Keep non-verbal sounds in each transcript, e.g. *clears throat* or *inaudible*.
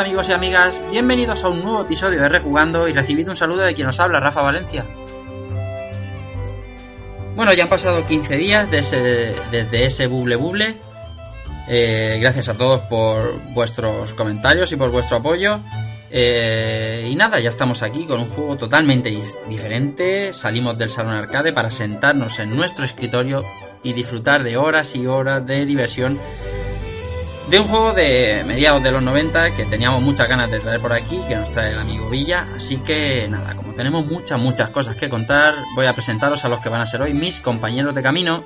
Amigos y amigas, bienvenidos a un nuevo episodio de Rejugando y recibid un saludo de quien os habla, Rafa Valencia. Bueno, ya han pasado 15 días desde, desde ese buble buble. Eh, gracias a todos por vuestros comentarios y por vuestro apoyo. Eh, y nada, ya estamos aquí con un juego totalmente diferente. Salimos del salón arcade para sentarnos en nuestro escritorio y disfrutar de horas y horas de diversión de un juego de mediados de los 90 que teníamos muchas ganas de traer por aquí, que nos trae el amigo Villa. Así que nada, como tenemos muchas, muchas cosas que contar, voy a presentaros a los que van a ser hoy mis compañeros de camino.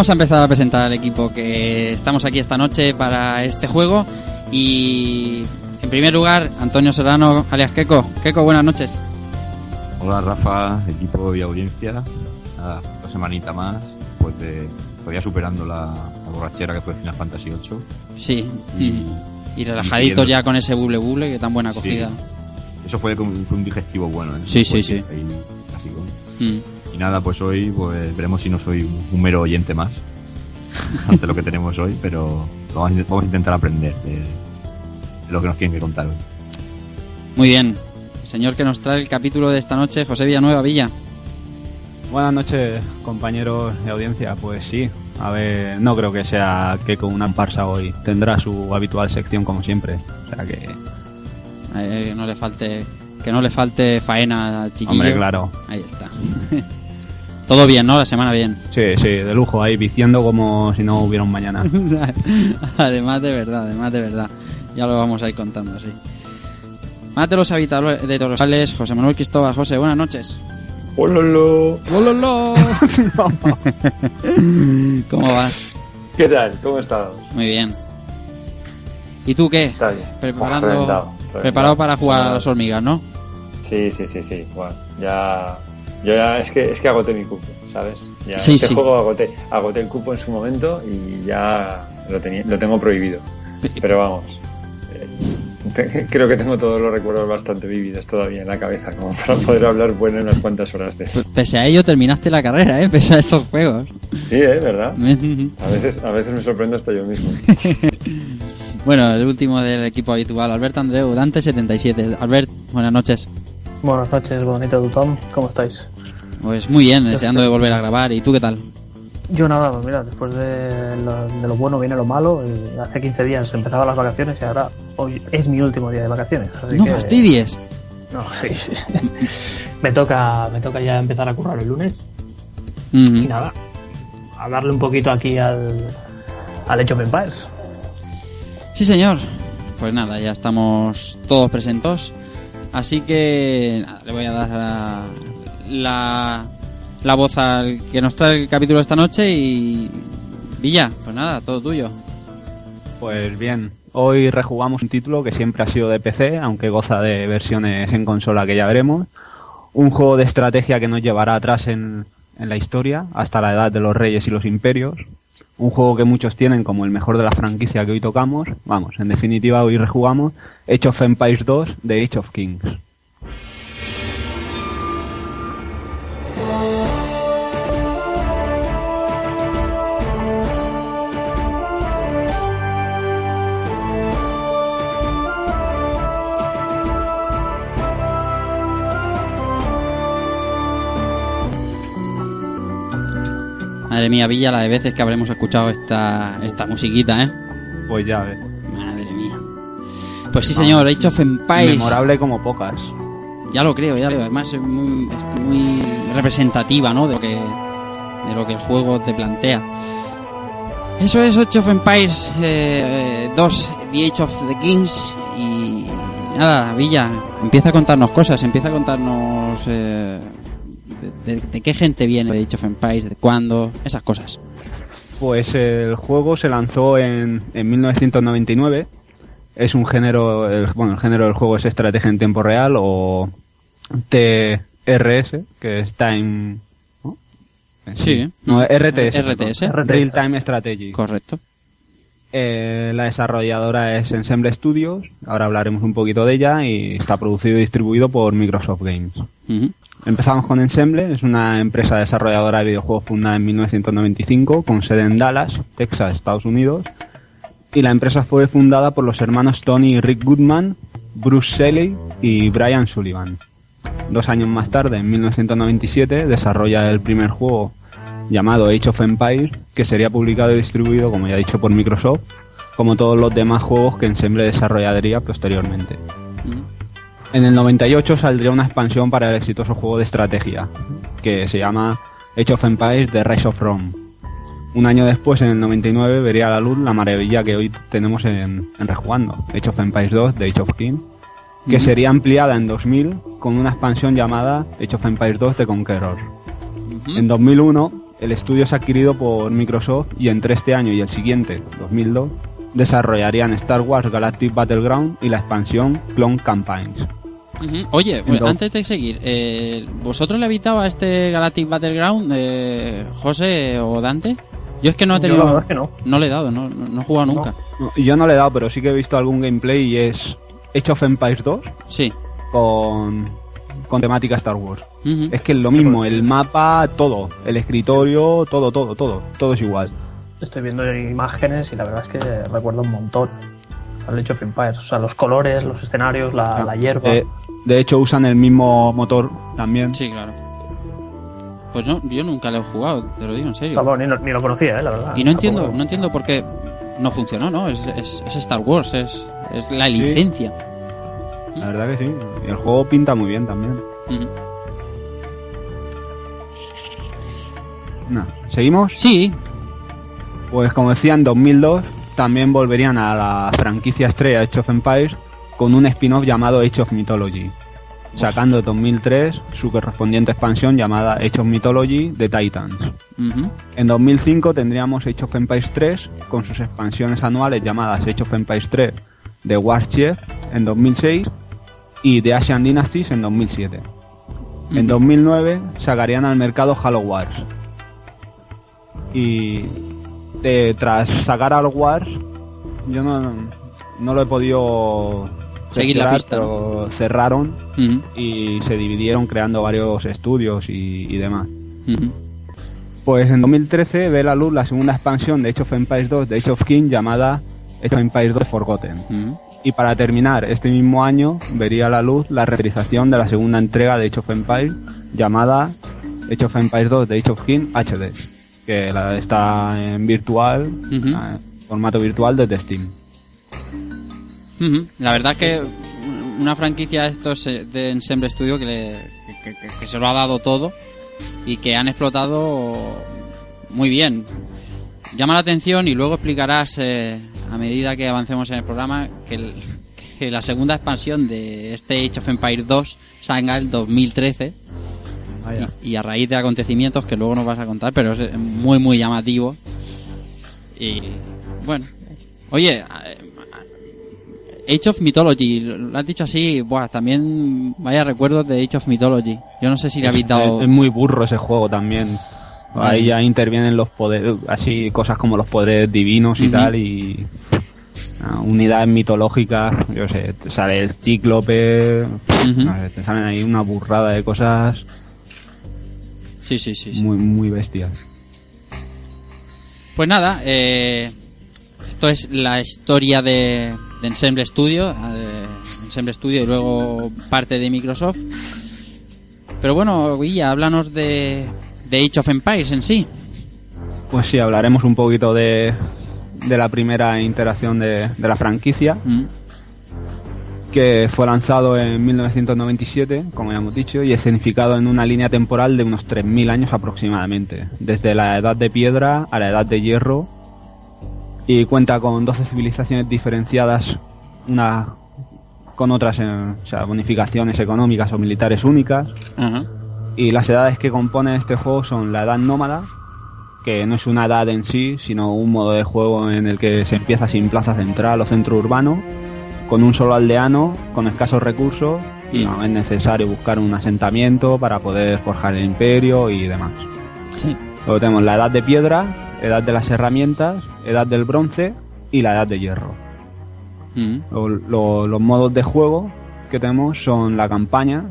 Vamos a empezar a presentar al equipo que estamos aquí esta noche para este juego. Y en primer lugar, Antonio Serrano, alias Keko. Keko, buenas noches. Hola Rafa, equipo y audiencia. Nada, otra semanita más, pues de todavía superando la, la borrachera que fue Final Fantasy VIII. Sí, Y, y relajaditos ya con ese buble buble que tan buena acogida. Eso fue, fue un digestivo bueno, ¿eh? Sí, sí, sí. ahí, clásico. Mm. Nada, pues hoy pues veremos si no soy un, un mero oyente más ante lo que tenemos hoy, pero vamos a, vamos a intentar aprender de, de lo que nos tienen que contar hoy. Muy bien. Señor que nos trae el capítulo de esta noche, José Villanueva Villa. Buenas noches, compañeros de audiencia. Pues sí, a ver, no creo que sea que con una parsa hoy. Tendrá su habitual sección como siempre. O sea que, Eh, no le falte que no le falte faena al chiquillo. hombre, claro. Ahí está. *laughs* Todo bien, ¿no? La semana bien. Sí, sí, de lujo ahí, viciando como si no hubiera un mañana. *laughs* además de verdad, además de verdad. Ya lo vamos a ir contando, sí. Más de los habitadores de Torosales, José Manuel Cristóbal. José, buenas noches. ¡Ololo! ¡Lololo! *laughs* ¿Cómo vas? ¿Qué tal? ¿Cómo estás? Muy bien. ¿Y tú qué? Está bien. Preparando- Buah, reventado, reventado. Preparado para jugar a las hormigas, ¿no? Sí, sí, sí, sí. Bueno, ya. Yo ya. Es que, es que agoté mi cupo, ¿sabes? Ya, Sí, este sí. juego agoté, agoté el cupo en su momento y ya lo, tenía, lo tengo prohibido. Pero vamos. eh, *laughs* Creo que tengo todos los recuerdos bastante vívidos todavía en la cabeza, como para poder hablar bueno unas cuantas horas de eso. Pese a ello, terminaste la carrera, ¿eh? Pese a estos juegos. Sí, ¿eh? ¿Verdad? *laughs* A veces, a veces me sorprendo hasta yo mismo. *laughs* bueno, el último del equipo habitual, Albert Andreu, Dante77. Albert, buenas noches. Buenas noches, bonito Tom. ¿Cómo estáis? Pues muy bien, deseando de volver a grabar. ¿Y tú qué tal? Yo nada, pues mira, después de lo, de lo bueno viene lo malo. Y hace 15 días empezaban las vacaciones y ahora hoy es mi último día de vacaciones. así No que- fastidies. No, sí, sí. *laughs* me, toca, me toca ya empezar a currar el lunes. Y nada, a darle un poquito aquí al, al Age of Empires. Sí, señor. pues nada, ya estamos todos presentes. Así que nada, le voy a dar la, la, voz al que nos trae el capítulo esta noche y Villa, pues nada, todo tuyo. Pues bien, hoy rejugamos un título que siempre ha sido de PC, aunque goza de versiones en consola que ya veremos. Un juego de estrategia que nos llevará atrás en, en la historia, hasta la edad de los reyes y los imperios. Un juego que muchos tienen como el mejor de la franquicia que hoy tocamos. Vamos, en definitiva hoy rejugamos Age of Empires 2 de Age of Kings. Madre mía, Villa, la de veces que habremos escuchado esta, esta musiquita, ¿eh? Pues ya ves. Madre mía. Pues sí, señor, Age of Empires. Memorable como pocas. Ya lo creo, ya lo creo. Además es muy, es muy representativa, ¿no? De lo que de lo que el juego te plantea. Eso es Age of Empires eh, 2, The Age of the Kings y nada, Villa, empieza a contarnos cosas, empieza a contarnos eh, de, de- de qué gente viene de Age of Empires, de cuándo, esas cosas. Pues el juego se lanzó en, en 1999. Es un género, el- bueno, el género del juego es estrategia en tiempo real o TRS, que es Time... ¿no? Sí. No, RTS. RTS. perdón. Real Time Strategy. Correcto. Eh, la desarrolladora es Ensemble Studios, ahora hablaremos un poquito de ella y está producido y distribuido por Microsoft Games. Empezamos con Ensemble, es una empresa desarrolladora de videojuegos fundada en 1995 con sede en Dallas, Texas, Estados Unidos. Y la empresa fue fundada por los hermanos Tony y Rick Goodman, Bruce Shelley y Brian Sullivan. Dos años más tarde, en 1997, desarrolla el primer juego llamado Age of Empires, que sería publicado y distribuido, como ya he dicho, por Microsoft, como todos los demás juegos que Ensemble desarrollaría posteriormente. En el 98 saldría una expansión para el exitoso juego de estrategia, que se llama Age of Empires The Rise of Rome. Un año después, en el 99, vería a la luz la maravilla que hoy tenemos en, en Rejugando, Age of Empires 2 de Age of King, que sería ampliada en 2000 con una expansión llamada Age of Empires 2 de Conqueror. En 2001, el estudio es adquirido por Microsoft y entre este año y el siguiente, 2002, desarrollarían Star Wars Galactic Battleground y la expansión Clone Campaigns. Oye, pues, Entonces- antes de seguir, eh, ¿vosotros le habitaba a este Galactic Battleground, eh, José o Dante? Yo es que no he Yo tenido. la verdad es que no. No le he dado, no, no, he jugado nunca. No, yo no le he dado, pero sí que he visto algún gameplay y es Age of Empires 2 Sí. con, con temática Star Wars. Es que es lo mismo, el mapa, todo, el escritorio, todo, todo, todo, todo es igual. Estoy viendo imágenes y la verdad es que recuerdo un montón al Age of Empires. O sea, los colores, los escenarios, la, la hierba. De, de hecho usan el mismo motor también. Sí, claro. Pues no, yo nunca lo he jugado, te lo digo en serio. Vamos, ni, lo- ni lo conocía, eh, la verdad. Y no entiendo, Tampoco- no entiendo por qué no funcionó, ¿no? Es, es, es Star Wars, es, es la licencia. La verdad que sí. Y el juego pinta muy bien también. Nah, ¿Seguimos? Sí, Pues como decía, en 2002 también volverían a la franquicia estrella Age of Empires con un spin-off llamado Age of Mythology, sacando en 2003 su correspondiente expansión llamada Age of Mythology The Titans. En 2005 tendríamos Age of Empires 3 con sus expansiones anuales llamadas Age of Empires 3 The War Chief en 2006 y The Asian Dynasties en 2007. En 2009 sacarían al mercado Halo Wars. Y eh, tras sacar al Wars, yo no, no lo he podido Seguir la pista, ¿no? pero cerraron y se dividieron creando varios estudios y, y demás. Pues en 2013 ve la luz la segunda expansión de Age of Empires 2 de Age of King llamada Age of Empires 2 Forgotten. Y para terminar, este mismo año vería la luz la realización de la segunda entrega de Age of Empires llamada Age of Empires 2 de Age of King HD, que la está en virtual, en formato virtual desde Steam. La verdad que una franquicia de estos eh, de Ensemble Studio que, le- que, que- que se lo ha dado todo y que han explotado muy bien. Llama la atención y luego explicarás eh, a medida que avancemos en el programa que, el- que la segunda expansión de este Age of Empires 2 salga el 2013 Vaya. Y, y a raíz de acontecimientos que luego nos vas a contar, pero es eh, muy muy llamativo. Y bueno, oye, Age of Mythology, lo has dicho así, buah, también vaya recuerdos de Age of Mythology. Yo no sé si le habéis dado... Es, es muy burro ese juego también. Ahí ya intervienen los poderes, así cosas como los poderes divinos y tal, y ah, unidades mitológicas, yo sé, te sale el cíclope, no sé, te salen ahí una burrada de cosas Sí, sí, sí. sí. muy, muy bestias. Pues nada, eh, esto es la historia de, de Ensemble Studio, eh, Ensemble Studio y luego parte de Microsoft. Pero bueno, Guilla, háblanos de, de Age of Empires en sí. Pues sí, hablaremos un poquito de, de la primera interacción de, de la franquicia, Mm, que fue lanzado en 1997, como ya hemos dicho, y escenificado en una línea temporal de unos 3.000 años aproximadamente, desde la edad de piedra a la edad de hierro, y cuenta con 12 civilizaciones diferenciadas, una con otras o sea, bonificaciones económicas o militares únicas, y las edades que componen este juego son la edad nómada, que no es una edad en sí, sino un modo de juego en el que se empieza sin plaza central o centro urbano, con un solo aldeano, con escasos recursos, y no es necesario buscar un asentamiento para poder forjar el imperio y demás. Sí. Luego tenemos la edad de piedra, edad de las herramientas, edad del bronce y la edad de hierro. Mm, Lo- lo- los modos de juego que tenemos son la campaña,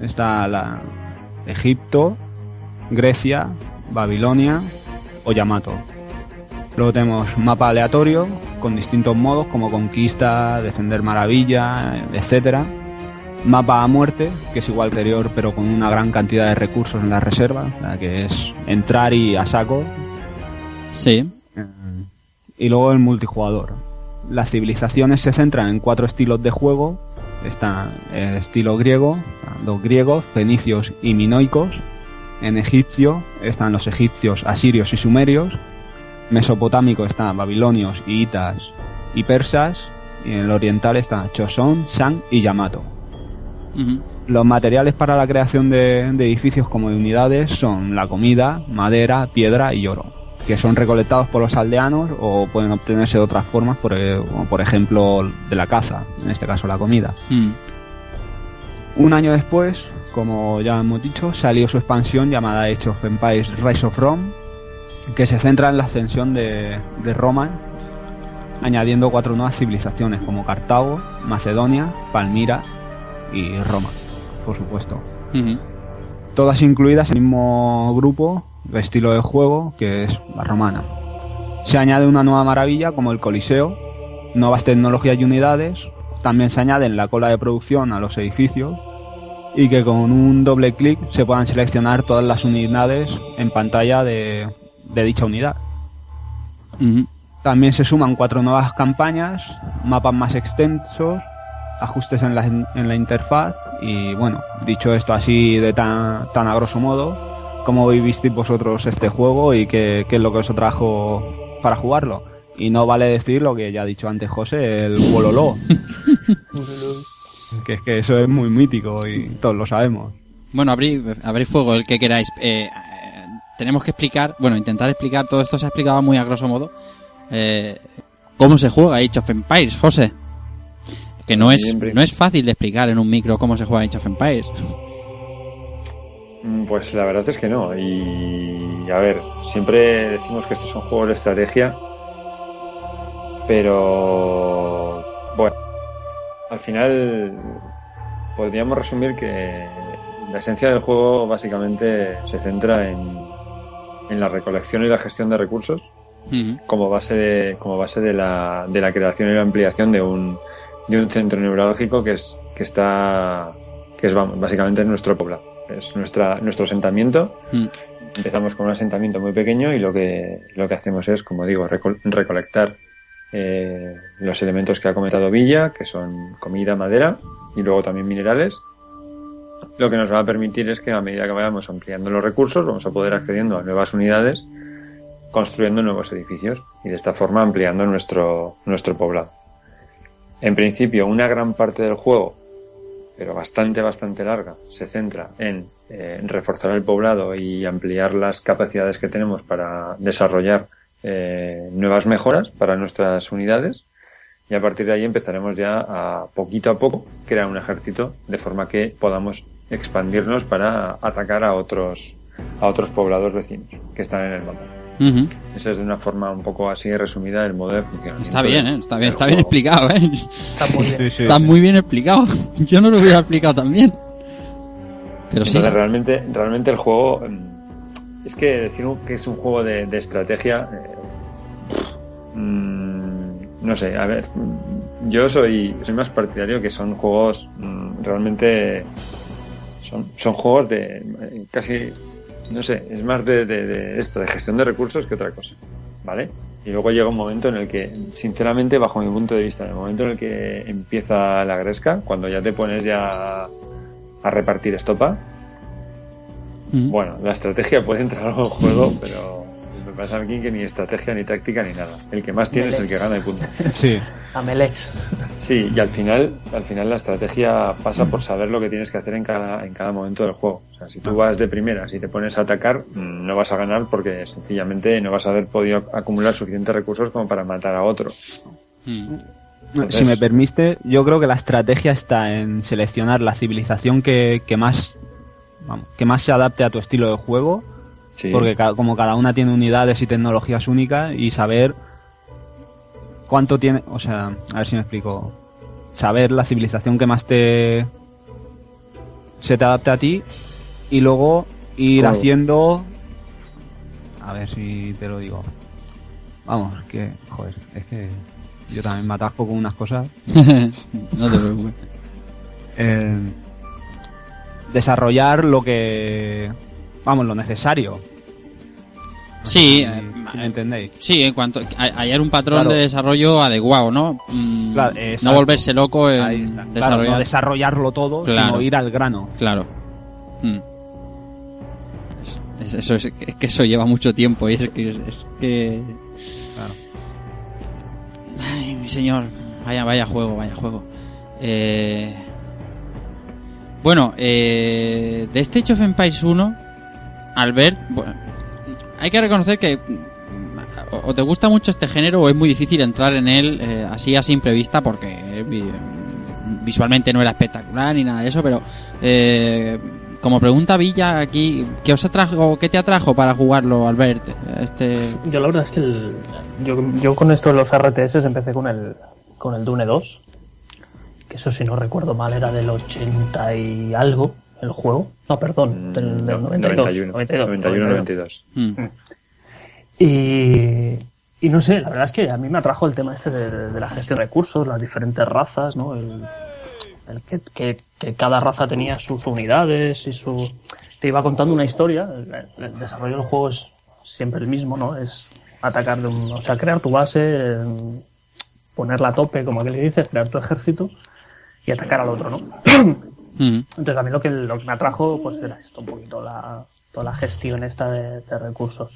está la Egipto, Grecia, Babilonia o Yamato. Luego tenemos mapa aleatorio con distintos modos como conquista, defender maravilla, etcétera. Mapa a muerte, que es igual anterior pero con una gran cantidad de recursos en la reserva, sea, que es entrar y a saco Sí. y luego el multijugador. Las civilizaciones se centran en cuatro estilos de juego. Está el estilo griego, los griegos, fenicios y minoicos. En egipcio están los egipcios, asirios y sumerios. Mesopotámico están babilonios y hitas y persas. Y en el oriental están Chosón, Shang y Yamato. Los materiales para la creación de, de edificios como de unidades son la comida, madera, piedra y oro, que son recolectados por los aldeanos o pueden obtenerse de otras formas, por, e- como por ejemplo de la caza, en este caso la comida. Mm, Un año después, como ya hemos dicho, salió su expansión llamada Age of Empires Rise of Rome, que se centra en la ascensión de, de Roma, añadiendo cuatro nuevas civilizaciones como Cartago, Macedonia, Palmira y Roma, por supuesto. Todas incluidas en el mismo grupo de estilo de juego que es la romana. Se añade una nueva maravilla como el Coliseo, nuevas tecnologías y unidades, también se añaden la cola de producción a los edificios y que con un doble clic se puedan seleccionar todas las unidades en pantalla de, de dicha unidad. También se suman cuatro nuevas campañas, mapas más extensos, ajustes en la, en la interfaz y bueno, dicho esto así de tan, tan a grosso modo, ¿cómo vivisteis vosotros este juego y qué, qué es lo que os trajo para jugarlo? Y no vale decir lo que ya ha dicho antes José, el Wololo. *laughs* que es que eso es muy mítico y todos lo sabemos. Bueno, abrid fuego el que queráis. Eh, tenemos que explicar, bueno, intentar explicar, todo esto se ha explicado muy a grosso modo, eh, cómo se juega Age of Empires, José. Que no es, no es fácil de explicar en un micro cómo se juega Age of Empires. Mm, Pues la verdad es que no. Y a ver, siempre decimos que estos son juegos de estrategia, pero bueno, al final podríamos resumir que la esencia del juego básicamente se centra en, en la recolección y la gestión de recursos como base de, como base de la, de la creación y la ampliación de un, de un centro neurológico que es que está que es vamos, básicamente nuestro pueblo. Es nuestra nuestro asentamiento. Mm. empezamos con un asentamiento muy pequeño y lo que lo que hacemos es como digo recol- recolectar eh, los elementos que ha comentado Villa que son comida madera y luego también minerales lo que nos va a permitir es que a medida que vayamos ampliando los recursos vamos a poder accediendo a nuevas unidades construyendo nuevos edificios y de esta forma ampliando nuestro, nuestro poblado. En principio, una gran parte del juego, pero bastante, bastante larga, se centra en, eh, reforzar el poblado y ampliar las capacidades que tenemos para desarrollar eh, nuevas mejoras para nuestras unidades y a partir de ahí empezaremos ya a poquito a poco crear un ejército de forma que podamos expandirnos para atacar a otros a otros poblados vecinos que están en el mapa. Ujú. Esa es de una forma un poco así resumida el modo de funcionamiento. Está bien, ¿eh? Está bien, está bien explicado, ¿eh? Está muy bien. *laughs* Sí, sí. Está muy bien explicado. *laughs* Yo no lo hubiera explicado tan bien. Pero sí. Realmente, realmente el juego mm, es que decir que es un juego de, de estrategia eh, mm, no sé, a ver yo soy, soy más partidario que son juegos mm, realmente son, son juegos de eh, casi no sé, es más de, de- de esto, de gestión de recursos que otra cosa, ¿vale? Y luego llega un momento en el que, sinceramente, bajo mi punto de vista, en el momento en el que empieza la gresca, cuando ya te pones ya a repartir estopa, Mm. bueno, la estrategia puede entrar en juego, *laughs* pero pasa aquí que ni estrategia, ni táctica, ni nada. El que más tiene es el que gana y punto. *laughs* Sí. Amelex. Sí, y al final, al final la estrategia pasa por saber lo que tienes que hacer en cada, en cada momento del juego. O sea, si tú vas de primera, si te pones a atacar, no vas a ganar porque sencillamente no vas a haber podido acumular suficientes recursos como para matar a otro. Mm. Entonces- Si me permite, yo creo que la estrategia está en seleccionar la civilización que, que más vamos, que más se adapte a tu estilo de juego, Sí. porque como cada una tiene unidades y tecnologías únicas y saber cuánto tiene, o sea, a ver si me explico, saber la civilización que más te se te adapte a ti y luego ir haciendo a ver si te lo digo. Vamos, que joder, es que yo también me atasco con unas cosas. *laughs* no te preocupes. *laughs* Eh, desarrollar lo que vamos, lo necesario. Sí, Si- eh, me entendéis. Sí, en cuanto hay- hallar un patrón Claro. de desarrollo adecuado, ¿no? Mm, Claro, no volverse loco en está. Claro, desarrollar. no desarrollarlo todo, Claro. sino ir al grano. Claro. Mm. Es- es- eso es, es que eso lleva mucho tiempo y es que es, es que Claro. Ay, mi señor, vaya vaya juego, vaya juego. Eh... Bueno, eh... de este Age of Empires 1, Albert, bueno, hay que reconocer que o te gusta mucho este género o es muy difícil entrar en él eh, así a simple vista porque eh, vi- visualmente no era espectacular ni nada de eso, pero eh, como pregunta Villa aquí, ¿qué os atrajo, qué te atrajo para jugarlo, Albert? Este, Yo la verdad es que el- yo, yo con esto de los RTS empecé con el, con el Dune 2, que eso si no recuerdo mal era del 80 y algo el juego. No, perdón, del, del 92. 91, 92, 91, 92. mm, Y, y no sé, la verdad es que a mí me atrajo el tema este de, de la gestión de recursos, las diferentes razas, ¿no? El, el que, que- que cada raza tenía sus unidades y su... Te iba contando una historia, el, el desarrollo del juego es siempre el mismo, ¿no? Es atacar de un... O sea, crear tu base, eh, ponerla a tope, como aquel que dice, crear tu ejército y atacar al otro, ¿no? *clears throat* mm, Entonces a mí lo que, lo que me atrajo pues era esto, un poquito la, toda la gestión esta de, de recursos.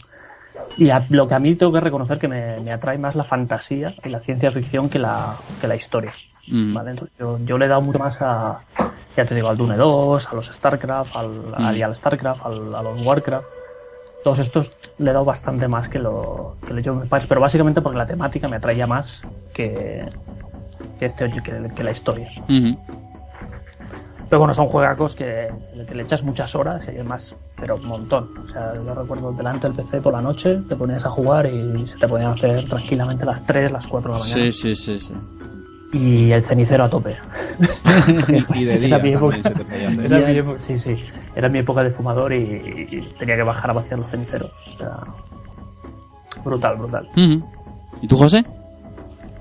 Y a- lo que a mí tengo que reconocer que me, me atrae más la fantasía y la ciencia ficción que la, que la historia. mm. ¿vale? Entonces yo, yo le he dado mucho más a, ya te digo, al Dune 2, a los StarCraft, al, al, y al StarCraft, al, a los Warcraft. Todos estos le he dado bastante más que lo que le Empires, pero básicamente porque la temática me atraía más que, que, este, que, que la historia. Ujú. Pero bueno, son juegacos que, que le echas muchas horas y además, pero un montón. O sea, yo recuerdo delante del PC por la noche, te ponías a jugar y se te podían hacer tranquilamente las 3, las 4 de la mañana. Sí, sí, sí, sí. Y el cenicero a tope. *laughs* Y de día Era mi época. se te. Era mi época- sí, sí. Era mi época de fumador y, y tenía que bajar a vaciar los ceniceros. O sea, brutal, brutal. ¿Y tú, José?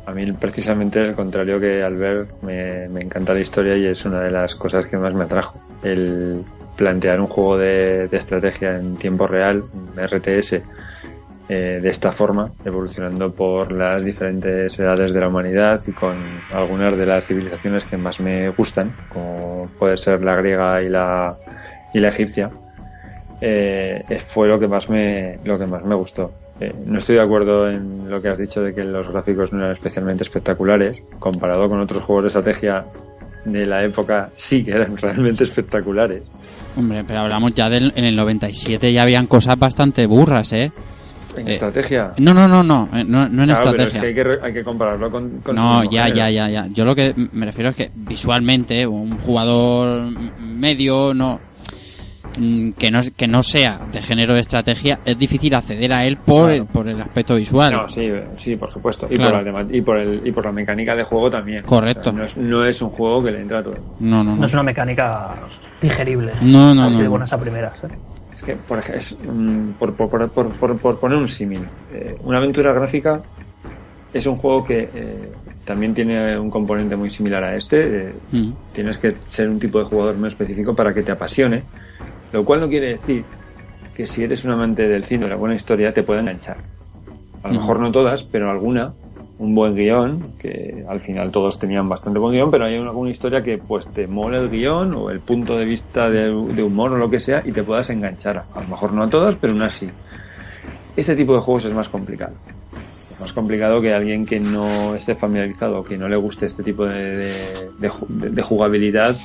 A mí precisamente el contrario que Albert me, me encanta la historia y es una de las cosas que más me atrajo. El plantear un juego de, estrategia en tiempo real, RTS, eh, de esta forma, evolucionando por las diferentes edades de la humanidad y con algunas de las civilizaciones que más me gustan, como puede ser la griega y la, y la egipcia, eh, fue lo que más me, lo que más me gustó. Eh, no estoy de acuerdo en lo que has dicho de que los gráficos no eran especialmente espectaculares. Comparado con otros juegos de estrategia de la época, sí que eran *laughs* realmente espectaculares. Hombre, pero hablamos ya del en el 97 ya habían cosas bastante burras, ¿eh? En Eh, estrategia. No, no, no, no, eh, no, no en Claro, pero es estrategia. que hay que, hay que compararlo con, No, ya, género. ya, ya, ya. Yo lo que me refiero es que visualmente un jugador medio no que no que no sea de género de estrategia es difícil acceder a él por Claro. el, por el aspecto visual. No, sí, sí, por supuesto. Y, Claro. por la y, por el, y por la mecánica de juego también. Correcto. O sea, no, es, no es un juego que le entra a todo. No, no, No no. es una mecánica digerible. No, no, Así no, de buenas a primeras. ¿eh? Es que, por, es, mm, por, por, por, por, por- por poner un símil, eh, una aventura gráfica es un juego que eh, también tiene un componente muy similar a este. eh, Mm. tienes que ser un tipo de jugador muy específico para que te apasione, lo cual no quiere decir que si eres un amante del cine o de la buena historia te pueda enganchar. A lo mejor no todas, pero alguna, un buen guion, que al final todos tenían bastante buen guion, pero hay alguna historia que pues te mole el guion o el punto de vista de, de humor o lo que sea y te puedas enganchar. A lo mejor no a todas, pero unas sí. Este tipo de juegos es más complicado. Es más complicado que alguien que no esté familiarizado o que no le guste este tipo de- de jugabilidad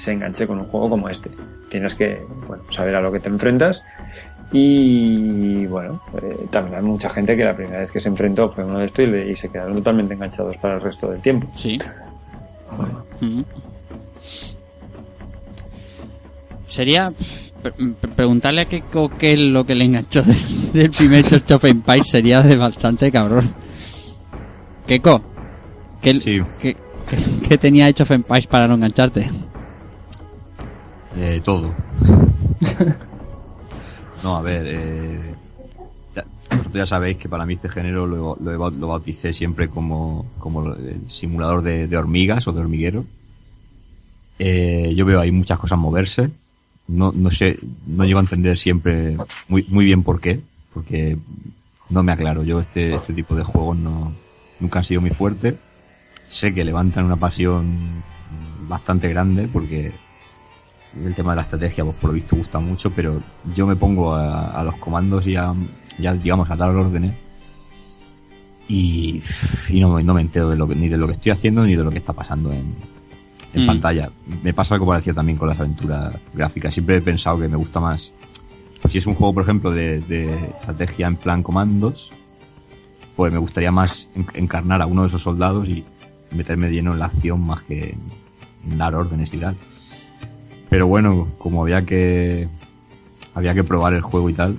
se enganche con un juego como este. Tienes que bueno, saber a lo que te enfrentas y bueno, eh, también hay mucha gente que la primera vez que se enfrentó fue uno de estos y, le- y se quedaron totalmente enganchados para el resto del tiempo. Sí. Mm. Sería pre- pre- preguntarle a qué, co- qué es lo que le enganchó del, del primer Church of Empires sería de bastante cabrón. Keiko, ¿qué, Sí. qué, qué- qué tenía hecho of Empires para no engancharte? Eh, todo. *laughs* no, a ver, eh, vosotros ya sabéis que para mí este género lo, lo, lo bauticé siempre como, como el simulador de, de hormigas o de hormiguero. Eh, yo veo ahí muchas cosas moverse. No, no sé, no llego a entender siempre muy, muy bien por qué, porque no me aclaro. Yo este, este tipo de juegos no, nunca han sido muy fuertes. Sé que levantan una pasión bastante grande porque el tema de la estrategia, pues por lo visto gusta mucho, pero yo me pongo a, a los comandos y a, ya digamos, a dar órdenes y, y no, me- no me entero de lo que, ni de lo que estoy haciendo ni de lo que está pasando en, en Mm. pantalla. Me pasa algo parecido también con las aventuras gráficas. Siempre he pensado que me gusta más. Pues si es un juego, por ejemplo, de, de estrategia en plan comandos, pues me gustaría más en- encarnar a uno de esos soldados y meterme lleno en la acción más que en dar órdenes y tal. Pero bueno, como había que había que probar el juego y tal,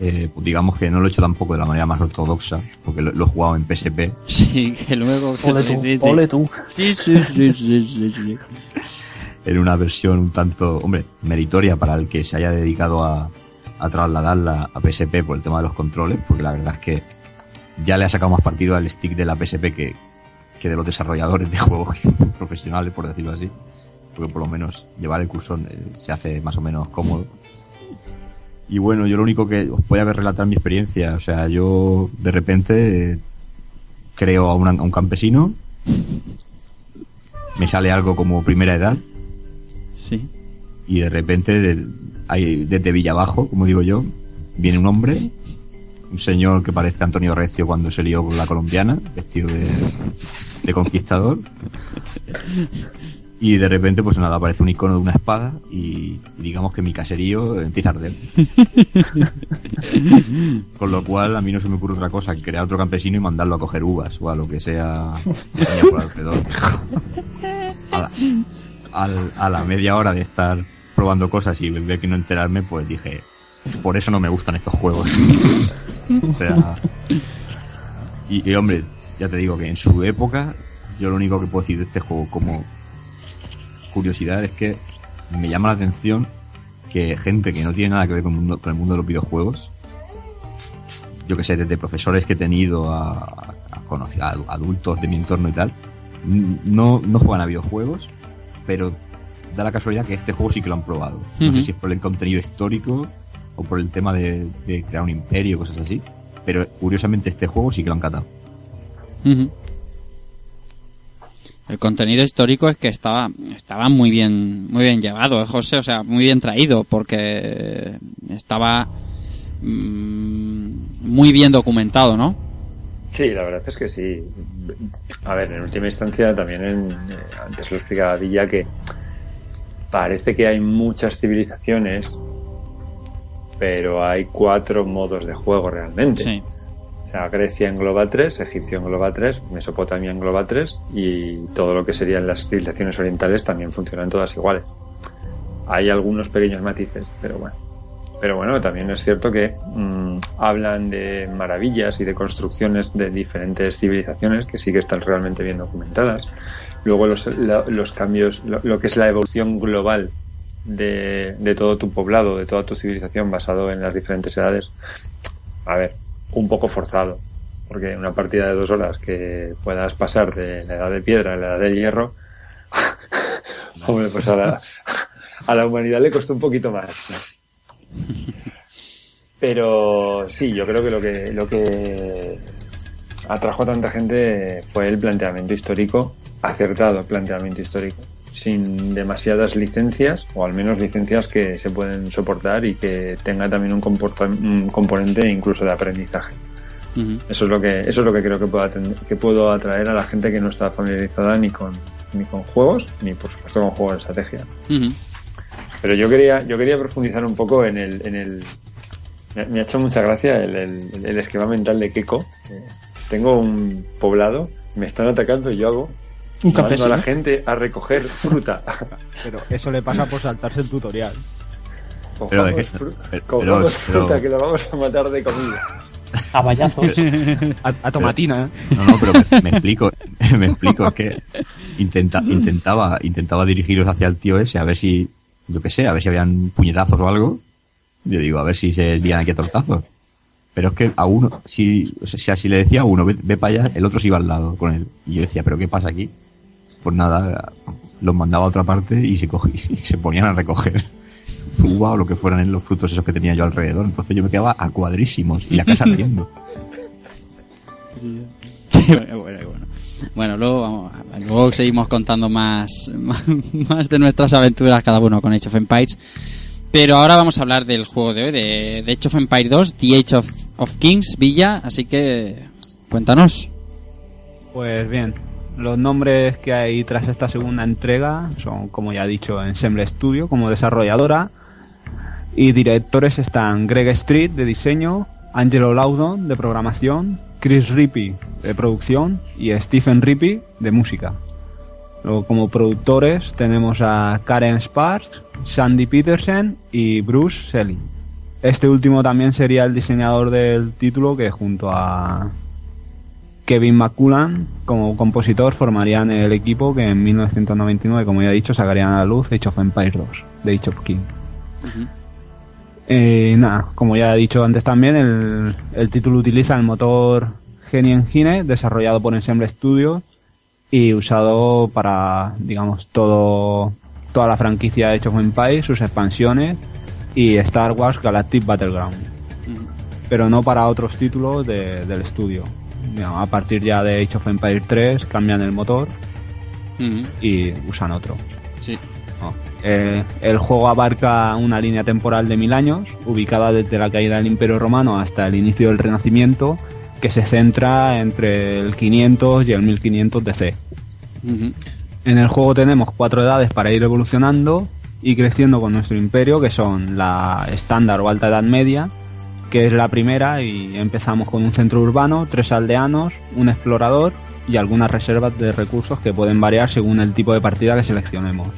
eh, pues digamos que no lo he hecho tampoco de la manera más ortodoxa, porque lo, lo he jugado en PSP. Sí, que luego... Ole sí, tú, sí, sí. ole tú. Sí, sí, sí, sí, sí, sí. en una versión un tanto, hombre, meritoria para el que se haya dedicado a, a trasladarla a PSP por el tema de los controles, porque la verdad es que ya le ha sacado más partido al stick de la PSP que, que de los desarrolladores de juegos *laughs* profesionales, por decirlo así. Porque por lo menos llevar el cursor eh, se hace más o menos cómodo. Y bueno, yo lo único que os voy a relatar mi experiencia, o sea, yo de repente eh, creo a, una- a un campesino, me sale algo como primera edad, Sí. y de repente de- hay, desde Villabajo, como digo yo, viene un hombre, un señor que parece Antonio Recio cuando se lió con la colombiana, vestido de, de conquistador. *laughs* Y de repente, pues nada, aparece un icono de una espada y, y digamos que mi caserío empieza a arder. *laughs* Con lo cual, a mí no se me ocurre otra cosa que crear otro campesino y mandarlo a coger uvas o a lo que sea que por alrededor. A la, al- a la media hora de estar probando cosas y ver que no enterarme, pues dije, por eso no me gustan estos juegos. *laughs* o sea, y, y, hombre, ya te digo que en su época, yo lo único que puedo decir de este juego como curiosidad es que me llama la atención que gente que no tiene nada que ver con el mundo, con el mundo de los videojuegos, yo que sé, desde profesores que he tenido a, a adultos de mi entorno y tal, no, no juegan a videojuegos, pero da la casualidad que este juego sí que lo han probado. No sé si es por el contenido histórico o por el tema de, de crear un imperio, cosas así, pero curiosamente este juego sí que lo han catado. El contenido histórico es que estaba estaba muy bien muy bien llevado, ¿eh, José, o sea, muy bien traído porque estaba mm, muy bien documentado, ¿no? Sí, la verdad es que sí. A ver, en última instancia también en, eh, antes lo explicaba Villa que parece que hay muchas civilizaciones, pero hay cuatro modos de juego realmente. Sí. Sea, Grecia engloba tres, Egipcio engloba tres, Mesopotamia engloba tres y todo lo que serían las civilizaciones orientales también funcionan todas iguales. Hay algunos pequeños matices, pero bueno. Pero bueno, también es cierto que mm, hablan de maravillas y de construcciones de diferentes civilizaciones que sí que están realmente bien documentadas. Luego los, cambios, lo, lo que es la evolución global de, de todo tu poblado, de toda tu civilización basado en las diferentes edades. A ver, un poco forzado. Porque una partida de dos horas que puedas pasar de la edad de piedra a la edad del hierro, *laughs* hombre, pues a la, a la humanidad le costó un poquito más. Pero sí, yo creo que lo que lo que atrajo a tanta gente fue el planteamiento histórico, acertado planteamiento histórico, sin demasiadas licencias, o al menos licencias que se pueden soportar y que tenga también un, un componente incluso de aprendizaje. Eso es lo que, eso es lo que creo que puedo, que puedo atraer a la gente que no está familiarizada ni con, ni con juegos, ni por supuesto con juegos de estrategia. Pero yo quería, yo quería profundizar un poco en el, en el, me, me ha hecho mucha gracia el, el- el esquema mental de Keiko. Eh, tengo un poblado, me están atacando y yo hago Un mando a la gente a recoger fruta. *laughs* Pero eso le pasa por saltarse el tutorial. Pero de qué- fru- pero- pero- fruta que la vamos a matar de comida. A vallazos. A, a tomatina, ¿eh? No, no, pero me, me explico, *laughs* me explico, es que intenta, intentaba, intentaba dirigiros hacia el tío ese a ver si, yo qué sé, a ver si habían puñetazos o algo. Yo digo, a ver si se lían aquí a tortazos. Pero es que a uno, si, o sea, si le decía a uno, ve, ve para allá, el otro se iba al lado con él. Y yo decía, ¿pero qué pasa aquí? Pues nada, los mandaba a otra parte y se, cogí- *laughs* y se ponían a recoger uva o lo que fueran en los frutos esos que tenía yo alrededor. Entonces yo me quedaba a cuadrísimos y la casa riendo. *laughs* bueno, bueno, bueno. Bueno, luego, vamos, a- luego seguimos contando *laughs* más, más de nuestras aventuras cada uno con Age of Empires. Pero ahora vamos a hablar del juego de hoy, de, de Age of Empires 2, The Age of, of Kings, Villa. Así que, cuéntanos. Pues bien, los nombres que hay tras esta segunda entrega son, como ya he dicho, Ensemble Studio como desarrolladora y directores están Greg Street de diseño, Angelo Laudon de programación, Chris Rippey de producción y Stephen Rippey de música. Luego como productores tenemos a Karen Sparks, Sandy Peterson y Bruce Selling. Este último también sería el diseñador del título que junto a Kevin McCullan como compositor formarían el equipo que en 1999, como ya he dicho, sacarían a la luz Age of Empires 2, de Age of King. Eh, nada, como ya he dicho antes también, el, el título utiliza el motor Genie Engine desarrollado por Ensemble Studios y usado para, digamos, todo toda la franquicia de Age of Empires, sus expansiones y Star Wars Galactic Battleground pero no para otros títulos de- del estudio. A partir ya de Age of Empires 3 cambian el motor y usan otro. Sí. No. Eh, el juego abarca una línea temporal de mil años, ubicada desde la caída del Imperio Romano hasta el inicio del Renacimiento, que se centra entre el 500 y el 1500 DC. En el juego tenemos cuatro edades para ir evolucionando y creciendo con nuestro imperio, que son la estándar o alta edad media, que es la primera, y empezamos con un centro urbano, tres aldeanos, un explorador y algunas reservas de recursos que pueden variar según el tipo de partida que seleccionemos.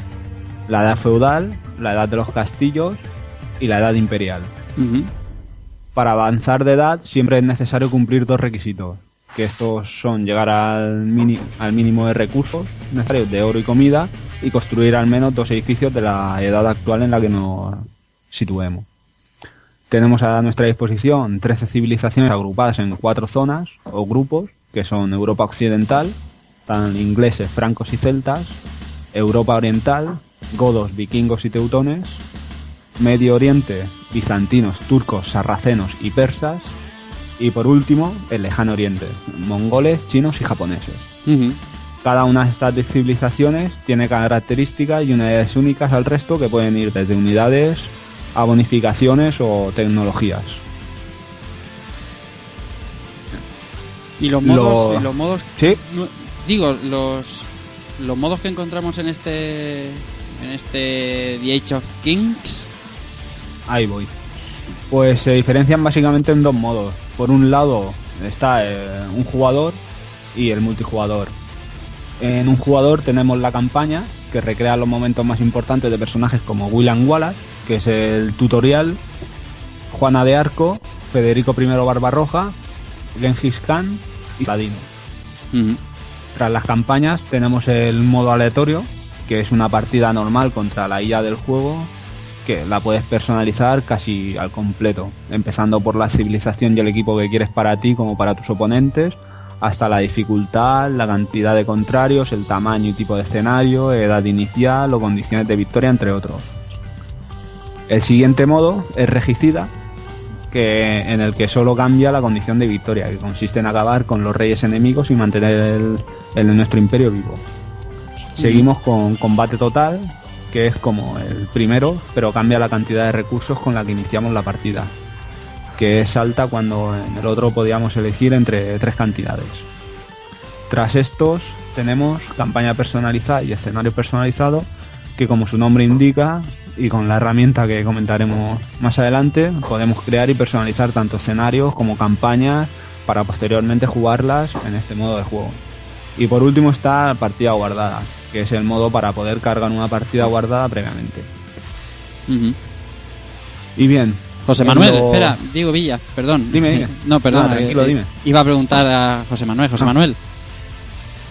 La edad feudal, la edad de los castillos y la edad imperial. Para avanzar de edad siempre es necesario cumplir dos requisitos, que estos son llegar al, mini- al mínimo de recursos necesarios de oro y comida y construir al menos dos edificios de la edad actual en la que nos situemos. Tenemos a nuestra disposición 13 civilizaciones agrupadas en cuatro zonas o grupos, que son Europa Occidental, están ingleses, francos y celtas, Europa Oriental, godos, vikingos y teutones, Medio Oriente, bizantinos, turcos, sarracenos y persas. Y por último, el lejano Oriente, mongoles, chinos y japoneses. Cada una de estas civilizaciones tiene características y unidades únicas al resto que pueden ir desde unidades a bonificaciones o tecnologías. Y los modos, y eh, los modos ¿Sí? digo, los los modos que encontramos en este en este The Age of Kings. Ahí voy. Pues se diferencian básicamente en dos modos. Por un lado está eh, un jugador y el multijugador. En un jugador tenemos la campaña, que recrea los momentos más importantes de personajes como William Wallace, que es el tutorial, Juana de Arco, Federico I Barbarroja, Genghis Khan y Ladino. Ujú. Tras las campañas tenemos el modo aleatorio, que es una partida normal contra la IA del juego, que la puedes personalizar casi al completo, empezando por la civilización y el equipo que quieres para ti como para tus oponentes, hasta la dificultad, la cantidad de contrarios, el tamaño y tipo de escenario, edad inicial o condiciones de victoria, entre otros. El siguiente modo es regicida, que en el que solo cambia la condición de victoria, que consiste en acabar con los reyes enemigos y mantener el, el- nuestro imperio vivo. Seguimos con combate total, que es como el primero, pero cambia la cantidad de recursos con la que iniciamos la partida, que es alta cuando en el otro podíamos elegir entre tres cantidades. Tras estos tenemos campaña personalizada y escenario personalizado, que como su nombre indica, y con la herramienta que comentaremos más adelante, podemos crear y personalizar tanto escenarios como campañas para posteriormente jugarlas en este modo de juego. Y por último está partida guardada, que es el modo para poder cargar una partida guardada previamente. Y bien, José Manuel, espera, Diego Villa, perdón. Dime, dime. *laughs* No, perdón, Ah, tranquilo, eh, dime. Iba a preguntar a José Manuel. José Ah. Manuel,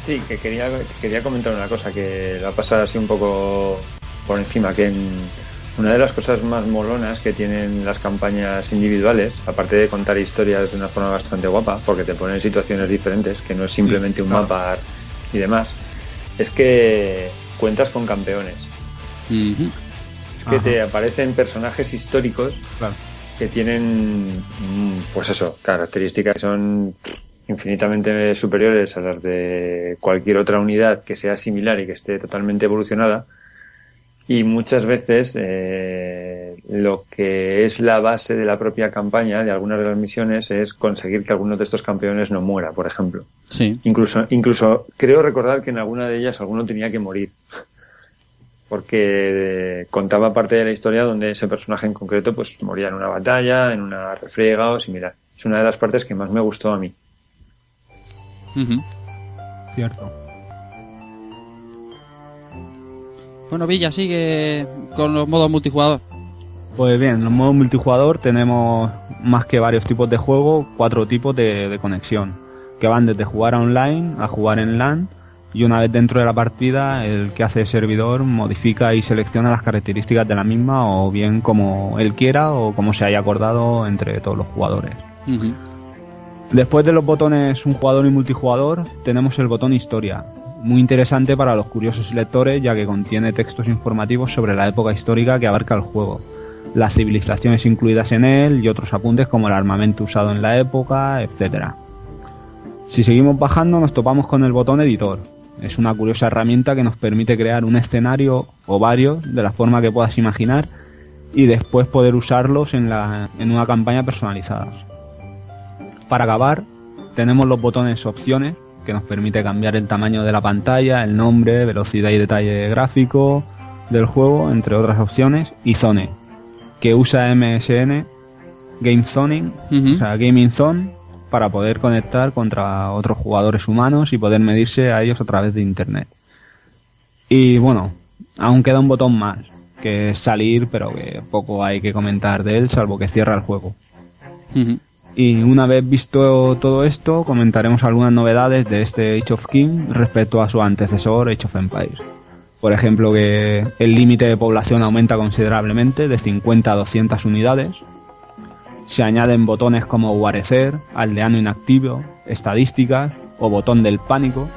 Sí, que quería, quería comentar una cosa que la pasa así un poco por encima, que en una de las cosas más molonas que tienen las campañas individuales, aparte de contar historias de una forma bastante guapa, porque te ponen situaciones diferentes, que no es simplemente un claro. mapa y demás, es que cuentas con campeones. Es que Ajá. te aparecen personajes históricos claro. que tienen, mm, pues eso, características que son infinitamente superiores a las de cualquier otra unidad que sea similar y que esté totalmente evolucionada. Y muchas veces eh, lo que es la base de la propia campaña de algunas de las misiones es conseguir que alguno de estos campeones no muera, por ejemplo. sí. Incluso, incluso creo recordar que en alguna de ellas alguno tenía que morir. *laughs* Porque eh, contaba parte de la historia donde ese personaje en concreto pues moría en una batalla, en una refriega o similar. Es una de las partes que más me gustó a mí. Cierto. Bueno, Villa, sigue con los modos multijugador. Pues bien, en los modos multijugador tenemos más que varios tipos de juego, cuatro tipos de, de conexión, que van desde jugar online a jugar en LAN, y una vez dentro de la partida, el que hace el servidor modifica y selecciona las características de la misma, o bien como él quiera, o como se haya acordado entre todos los jugadores. Después de los botones un jugador y multijugador, tenemos el botón historia, muy interesante para los curiosos lectores ya que contiene textos informativos sobre la época histórica que abarca el juego, las civilizaciones incluidas en él y otros apuntes como el armamento usado en la época, etcétera. Si seguimos bajando nos topamos con el botón editor. Es una curiosa herramienta que nos permite crear un escenario o varios de la forma que puedas imaginar y después poder usarlos en, la, en una campaña personalizada. Para acabar, tenemos los botones opciones, que nos permite cambiar el tamaño de la pantalla, el nombre, velocidad y detalle gráfico del juego, entre otras opciones, y Zone, que usa MSN, Game Zoning, o sea, Gaming Zone, para poder conectar contra otros jugadores humanos y poder medirse a ellos a través de Internet. Y bueno, aún queda un botón más, que es salir, pero que poco hay que comentar de él, salvo que cierra el juego. Y una vez visto todo esto, comentaremos algunas novedades de este Age of King respecto a su antecesor Age of Empires. Por ejemplo, que el límite de población aumenta considerablemente de 50 a 200 unidades. Se añaden botones como guarecer, aldeano inactivo, estadísticas o botón del pánico.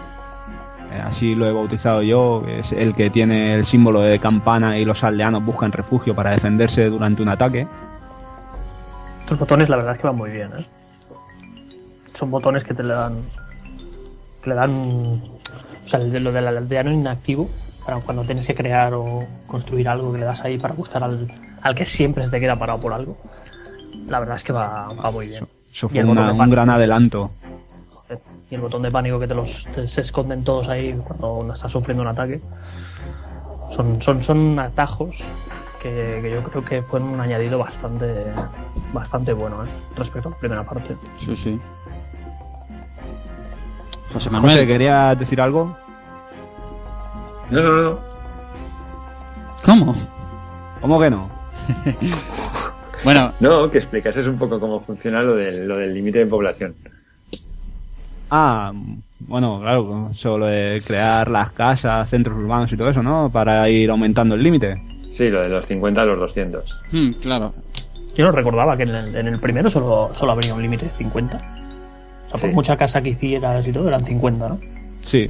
Eh, Así lo he bautizado yo, que es el que tiene el símbolo de campana y los aldeanos buscan refugio para defenderse durante un ataque. Estos botones la verdad es que van muy bien, ¿eh? Son botones que te le dan... Que le dan... O sea, lo del aldeano inactivo, para cuando tienes que crear o construir algo que le das ahí para buscar al, al que siempre se te queda parado por algo. La verdad es que va, va muy bien. Eso fue una- un gran adelanto. Y el botón de pánico que te los te- se esconden todos ahí cuando uno está sufriendo un ataque. Son, son, son atajos que, que yo creo que fueron un añadido bastante bastante bueno ¿eh? respecto a la primera parte. Sí, sí. José José, Manuel, ¿querías decir algo? No, no, no. ¿cómo? ¿Cómo que no? *laughs* Bueno, No, que explicases un poco cómo funciona lo del lo del límite de población. Ah, bueno, claro, solo de crear las casas, centros urbanos y todo eso, ¿no? Para ir aumentando el límite. Sí, lo de los 50 a los 200. hmm, claro. Yo no recordaba que en el, en el primero solo, solo habría un límite, 50. O sea, por Sí. mucha casa que hicieras y todo, eran 50, ¿no? Sí.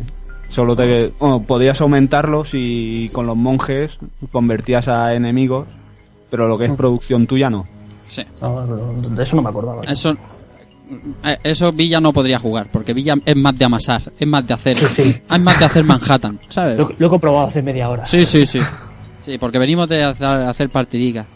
Solo te... Bueno, podías aumentarlos y con los monjes convertías a enemigos, pero lo que es producción tuya no. Sí. No, no, de eso no me acordaba. Eso, eh, eso Villa no podría jugar, porque Villa es más de amasar, es más de hacer, Sí, sí. es más de hacer Manhattan, ¿sabes? Lo, lo he comprobado hace media hora. Sí, sí, sí. Sí, porque venimos de hacer, hacer partidica.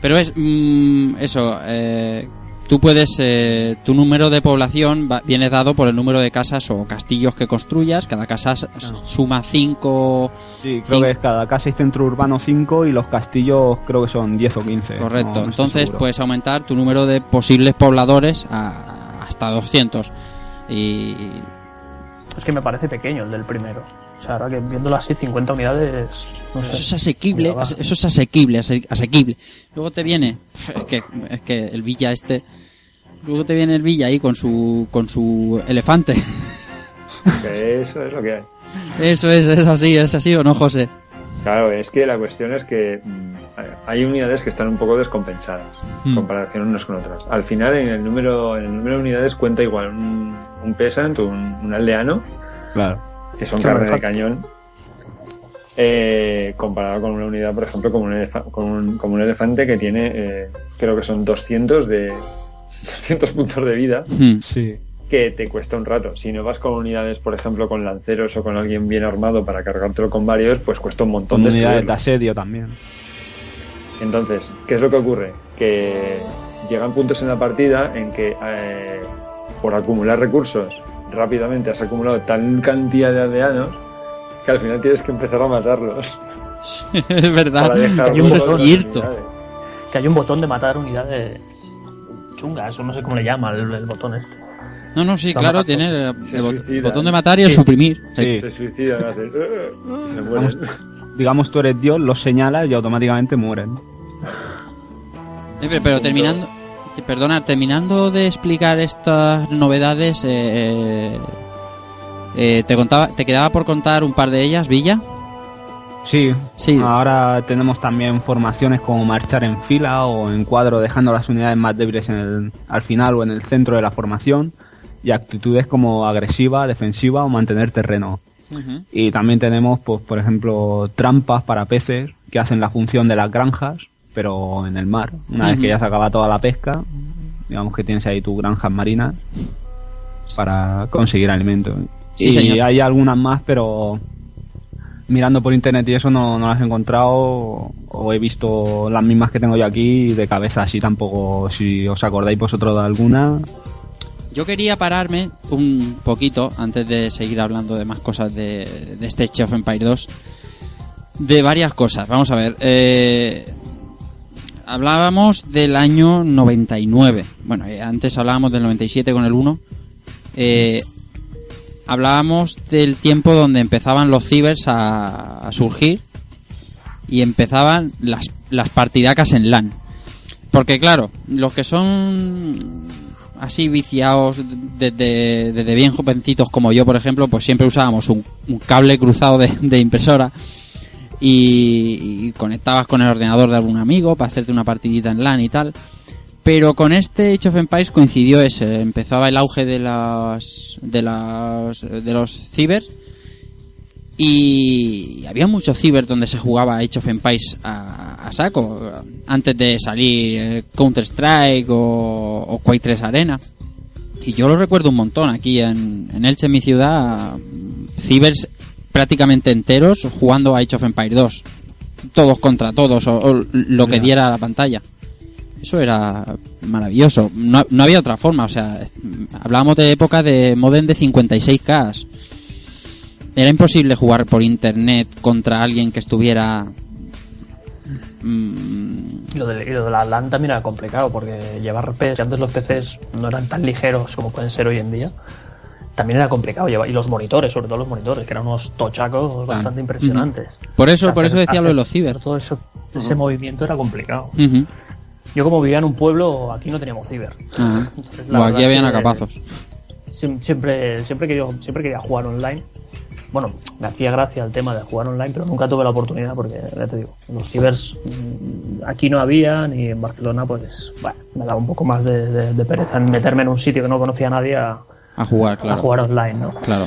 Pero es mm, eso, eh, tú puedes, eh, tu número de población va- viene dado por el número de casas o castillos que construyas. Cada casa s- suma 5, Sí, creo que es cada casa y centro urbano 5 y los castillos creo que son 10 o 15. correcto. no- no estoy Entonces seguro. puedes aumentar tu número de posibles pobladores a, hasta 200. Y Es que me parece pequeño el del primero. O sea, ahora que viéndolo así, 50 unidades. No sé. Eso es asequible, Mira, eso es asequible, ase- asequible. Luego te viene, es que, es que el Villa este, luego te viene el Villa ahí con su, con su elefante. Que eso es lo que hay. Eso es, es así, es así o no, José. Claro, es que la cuestión es que mm, hay unidades que están un poco descompensadas en Hmm. comparación unas con otras. Al final, en el número, en el número de unidades cuenta igual un, un peasant, un, un aldeano, Claro. Que son Claro, carne de cañón, eh, comparado con una unidad, por ejemplo, como un, con un, como un elefante que tiene, eh, creo que son 200 de *laughs* 200 puntos de vida, Hmm. Sí. que te cuesta un rato. Si no vas con unidades, por ejemplo, con lanceros o con alguien bien armado para cargártelo con varios, pues cuesta un montón Con de unidades de asedio también. Entonces, ¿qué es lo que ocurre? Que llegan puntos en la partida en que eh, por acumular recursos rápidamente has acumulado tal cantidad de aldeanos que al final tienes que empezar a matarlos *laughs* es verdad. hay un. Que hay un botón de matar unidades chungas, o no sé cómo le llama el, el botón este. No, no, sí, claro, tiene el, bot- botón de matar y el Sí. suprimir. Sí. Se suicidan, se mueren. Digamos, tú eres Dios, los señalas y automáticamente mueren. Eh, pero, pero terminando, perdona, terminando de explicar estas novedades, eh, eh, eh, te contaba, te quedaba por contar un par de ellas, Villa. Sí. Sí. Ahora tenemos también formaciones como marchar en fila o en cuadro dejando las unidades más débiles en el, al final o en el centro de la formación y actitudes como agresiva, defensiva o mantener terreno. Y también tenemos, pues, por ejemplo, trampas para peces que hacen la función de las granjas, pero en el mar. Una vez que ya se acaba toda la pesca, digamos que tienes ahí tus granjas marinas para conseguir alimento. Sí, y señor. hay algunas más, pero mirando por internet y eso no, no las he encontrado o he visto las mismas que tengo yo aquí de cabeza así tampoco si os acordáis vosotros de alguna Yo quería pararme un poquito antes de seguir hablando de más cosas de, de este of Empire 2. De varias cosas. Vamos a ver. eh, hablábamos del año 99. Bueno, eh, antes hablábamos del 97 con el 1. Eh, hablábamos del tiempo donde empezaban los cibers a, surgir y empezaban las, las partidacas en LAN. Porque claro, los que son así viciados desde, desde bien jovencitos como yo, por ejemplo, pues siempre usábamos un, cable cruzado de impresora y, y conectabas con el ordenador de algún amigo para hacerte una partidita en LAN y tal. Pero con este Age of Empires coincidió ese, empezaba el auge de las de las de los cibers y había muchos ciber donde se jugaba Age of Empires a, a saco antes de salir Counter Strike o, o Quake 3 Arena y yo lo recuerdo un montón aquí en, en Elche, mi ciudad, cibers prácticamente enteros jugando a Age of Empires 2 todos contra todos o, o lo que diera la pantalla eso era maravilloso. No, no había otra forma, o sea, hablábamos de época de modem de 56K. Era imposible jugar por internet contra alguien que estuviera mm, Y lo, de, y lo de la LAN también era complicado porque llevar PCs, antes los PCs no eran tan ligeros como pueden ser hoy en día, también era complicado llevar. Y los monitores, sobre todo los monitores, que eran unos tochacos bastante impresionantes. Por eso, por eso decía lo de los ciber. Todo eso, ese movimiento era complicado. Yo como vivía en un pueblo, aquí no teníamos ciber. Entonces, *laughs* la O aquí habían que- acapazos. Siem- Siempre, siempre, quería, siempre quería jugar online. Bueno, me hacía gracia el tema de jugar online, pero nunca tuve la oportunidad porque, ya te digo, los cibers mm, aquí no había, ni en Barcelona, pues, bueno, me daba un poco más de, de- de pereza en meterme en un sitio que no conocía a nadie a, A jugar, a claro. jugar online, ¿no? Claro.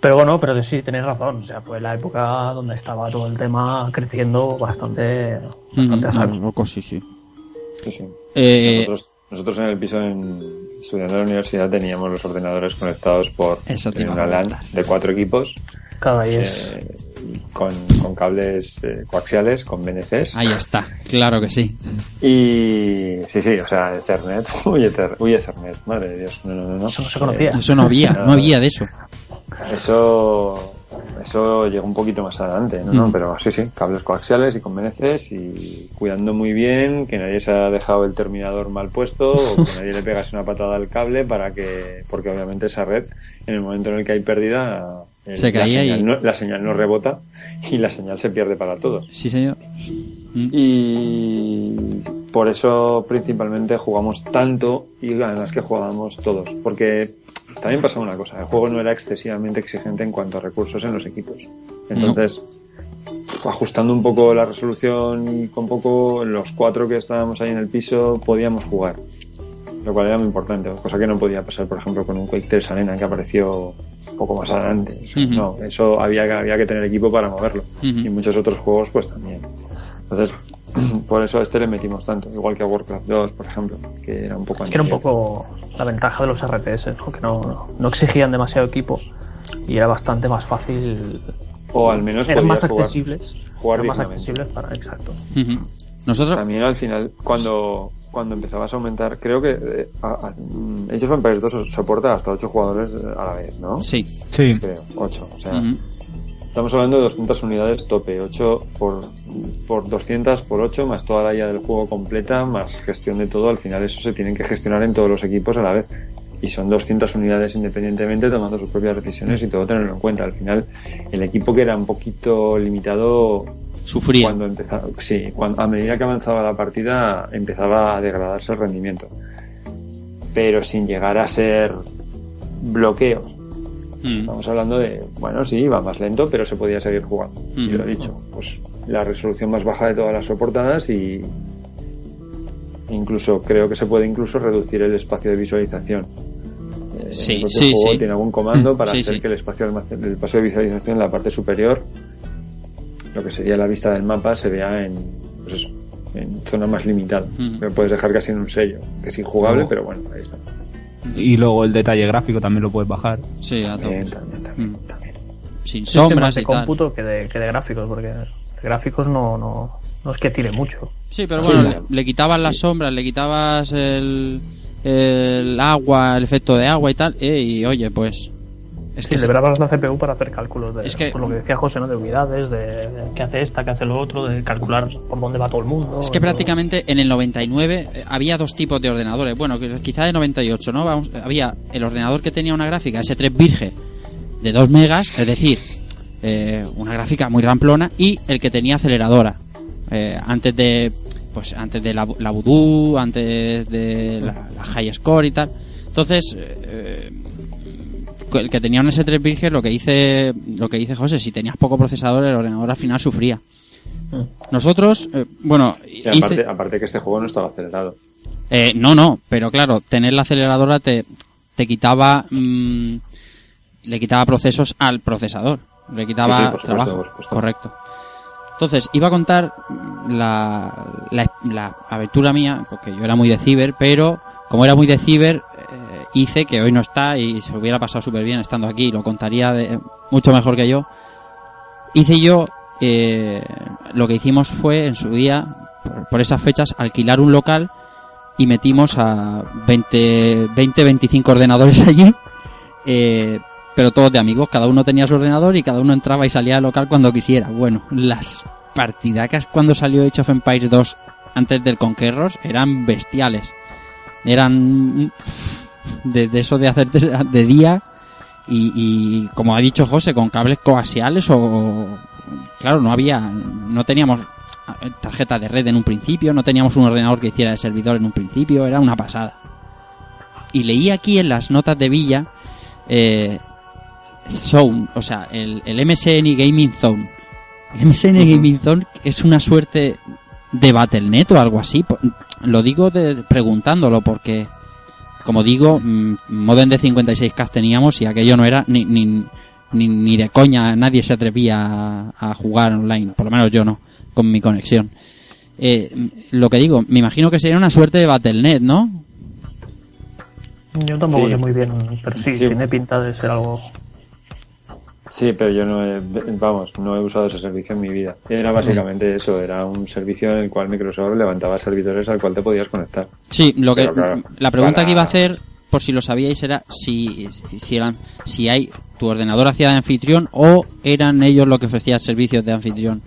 Pero bueno, pero sí, tenéis razón. O sea, fue la época donde estaba todo el tema creciendo bastante, bastante a Ujú. saco. Ah, loco, sí, sí. Sí, sí. Eh, Nosotros, nosotros en el piso, en, estudiando en la universidad, teníamos los ordenadores conectados por a una LAN de cuatro equipos es. eh, con, con cables eh, coaxiales, con BNCs. ahí está, claro que sí. Y sí, sí, o sea, Ethernet. *laughs* Uy, Ether, uy, Ethernet, madre de Dios. No, no, no, no. Eso no se conocía. Eso no había, no había de eso. Eso, eso llegó un poquito más adelante, ¿no? Mm. No, Pero sí, sí, cables coaxiales y con BNCs y cuidando muy bien que nadie se ha dejado el terminador mal puesto o que *laughs* nadie le pegase una patada al cable para que, porque obviamente esa red, en el momento en el que hay pérdida, el- Se la, caía señal y- no, la señal no rebota y la señal se pierde para todos. Sí, señor. Mm. Y por eso principalmente jugamos tanto y además que jugábamos todos. Porque también pasaba una cosa, el juego no era excesivamente exigente en cuanto a recursos en los equipos. Entonces, ajustando un poco la resolución y con poco los cuatro que estábamos ahí en el piso podíamos jugar. Lo cual era muy importante, cosa que no podía pasar, por ejemplo, con un Quake 3 Arena que apareció un poco más adelante. O sea, Ujú. No, eso había, que- había que tener equipo para moverlo. Y muchos otros juegos pues también. Entonces, *clears throat* por eso a este le metimos tanto, igual que a Warcraft 2, por ejemplo, que era un poco Es que era un poco la ventaja de los RTS, ¿no? que no, no exigían demasiado equipo y era bastante más fácil. O al menos eran más jugar- accesibles. jugar eran más accesibles para. Exacto. Nosotros, También al final, cuando, cuando empezabas a aumentar, creo que eh, a- a- mm, Age of Empires 2 soporta hasta 8 jugadores eh, a la vez, ¿no? sí. Sí. Creo, 8. O sea, estamos hablando de 200 unidades tope, 8 por, por 200 por 8, más toda la IA del juego completa, más gestión de todo. Al final eso se tienen que gestionar en todos los equipos a la vez. Y son 200 unidades independientemente, tomando sus propias decisiones y todo tenerlo en cuenta. Al final, el equipo que era un poquito limitado Sufría. cuando empezaba, sí, cuando, a medida que avanzaba la partida empezaba a degradarse el rendimiento. Pero sin llegar a ser bloqueos. Mm. Estamos hablando de, bueno, sí, iba más lento, pero se podía seguir jugando. Y Ujú. lo he dicho, pues la resolución más baja de todas las soportadas y incluso creo que se puede incluso reducir el espacio de visualización. Eh, Sí, el sí, juego sí. tiene algún comando *laughs* Mm, para sí, hacer que el espacio, de almacen- el espacio de visualización en la parte superior, lo que sería la vista del mapa, se vea en, pues eso, en zona más limitada. Ujú. Lo puedes dejar casi en un sello, que es injugable, Oh. pero bueno, ahí está. Y luego el detalle gráfico también lo puedes bajar. Sí, a También, todos. también, también, Mm. también. Sin Sombras de y tal. cómputo que de, que de gráficos, porque de gráficos no, no, no es que tire mucho. Sí, pero bueno, le quitabas las sombras, le quitabas el, el agua, el efecto de agua y tal, eh, y oye, pues... Es Sí, que se- liberabas la CPU para hacer cálculos de Es que- por lo que decía José, ¿no? De unidades, de, de qué hace esta, qué hace lo otro, de calcular por dónde va todo el mundo. Es que prácticamente en el 99 eh, había dos tipos de ordenadores. Bueno, quizá de 98, ¿no? Vamos, había el ordenador que tenía una gráfica S3 Virge de 2 megas, es decir, eh, una gráfica muy ramplona, y el que tenía aceleradora. Eh, antes de pues antes de la, la Voodoo, antes de la, la High Score y tal. Entonces, eh, el que tenía un S3 Virge, lo que dice lo que dice José, si tenías poco procesador, el ordenador al final sufría. Mm. Nosotros, eh, bueno, Y hice- aparte, aparte que este juego no estaba acelerado. eh, no, no, pero claro, tener la aceleradora te, te quitaba. mm, le quitaba procesos al procesador. Le quitaba Sí, sí, supuesto, trabajo. Correcto. Entonces, iba a contar la, la, la aventura mía, porque yo era muy de ciber, pero como era muy de ciber, hice que hoy no está y se hubiera pasado súper bien estando aquí, lo contaría de, mucho mejor que yo. Hice yo, eh, lo que hicimos fue en su día, por, esas fechas, alquilar un local y metimos a 20, 20 25 ordenadores *laughs* allí, eh, pero todos de amigos, cada uno tenía su ordenador y cada uno entraba y salía del local cuando quisiera. Bueno, las partidacas cuando salió Age of Empires 2 antes del Conquerors eran bestiales. Eran de, de eso de hacerte de día y, y, como ha dicho José, con cables coaxiales o... Claro, no había... No teníamos tarjeta de red en un principio, no teníamos un ordenador que hiciera de servidor en un principio, era una pasada. Y leí aquí en las notas de Villa eh, Zone, o sea, el, el MSN Gaming Zone. El MSN Gaming Zone es una suerte de Battle.net o algo así. Lo digo de- preguntándolo porque, como digo, mm, modem de 56K teníamos y aquello no era ni, ni, ni, ni de coña, nadie se atrevía a, a jugar online, por lo menos yo no, con mi conexión. Eh, lo que digo, me imagino que sería una suerte de Battle.net, ¿no? Yo tampoco Sí. sé muy bien, pero sí, Sí. tiene pinta de ser algo. Sí, pero yo no he, vamos, no he usado ese servicio en mi vida. Era básicamente eso, era un servicio en el cual Microsoft levantaba servidores al cual te podías conectar. Sí, lo que claro, la pregunta para- que iba a hacer, por si lo sabíais, era si si eran si hay tu ordenador hacía de anfitrión o eran ellos los que ofrecían servicios de anfitrión.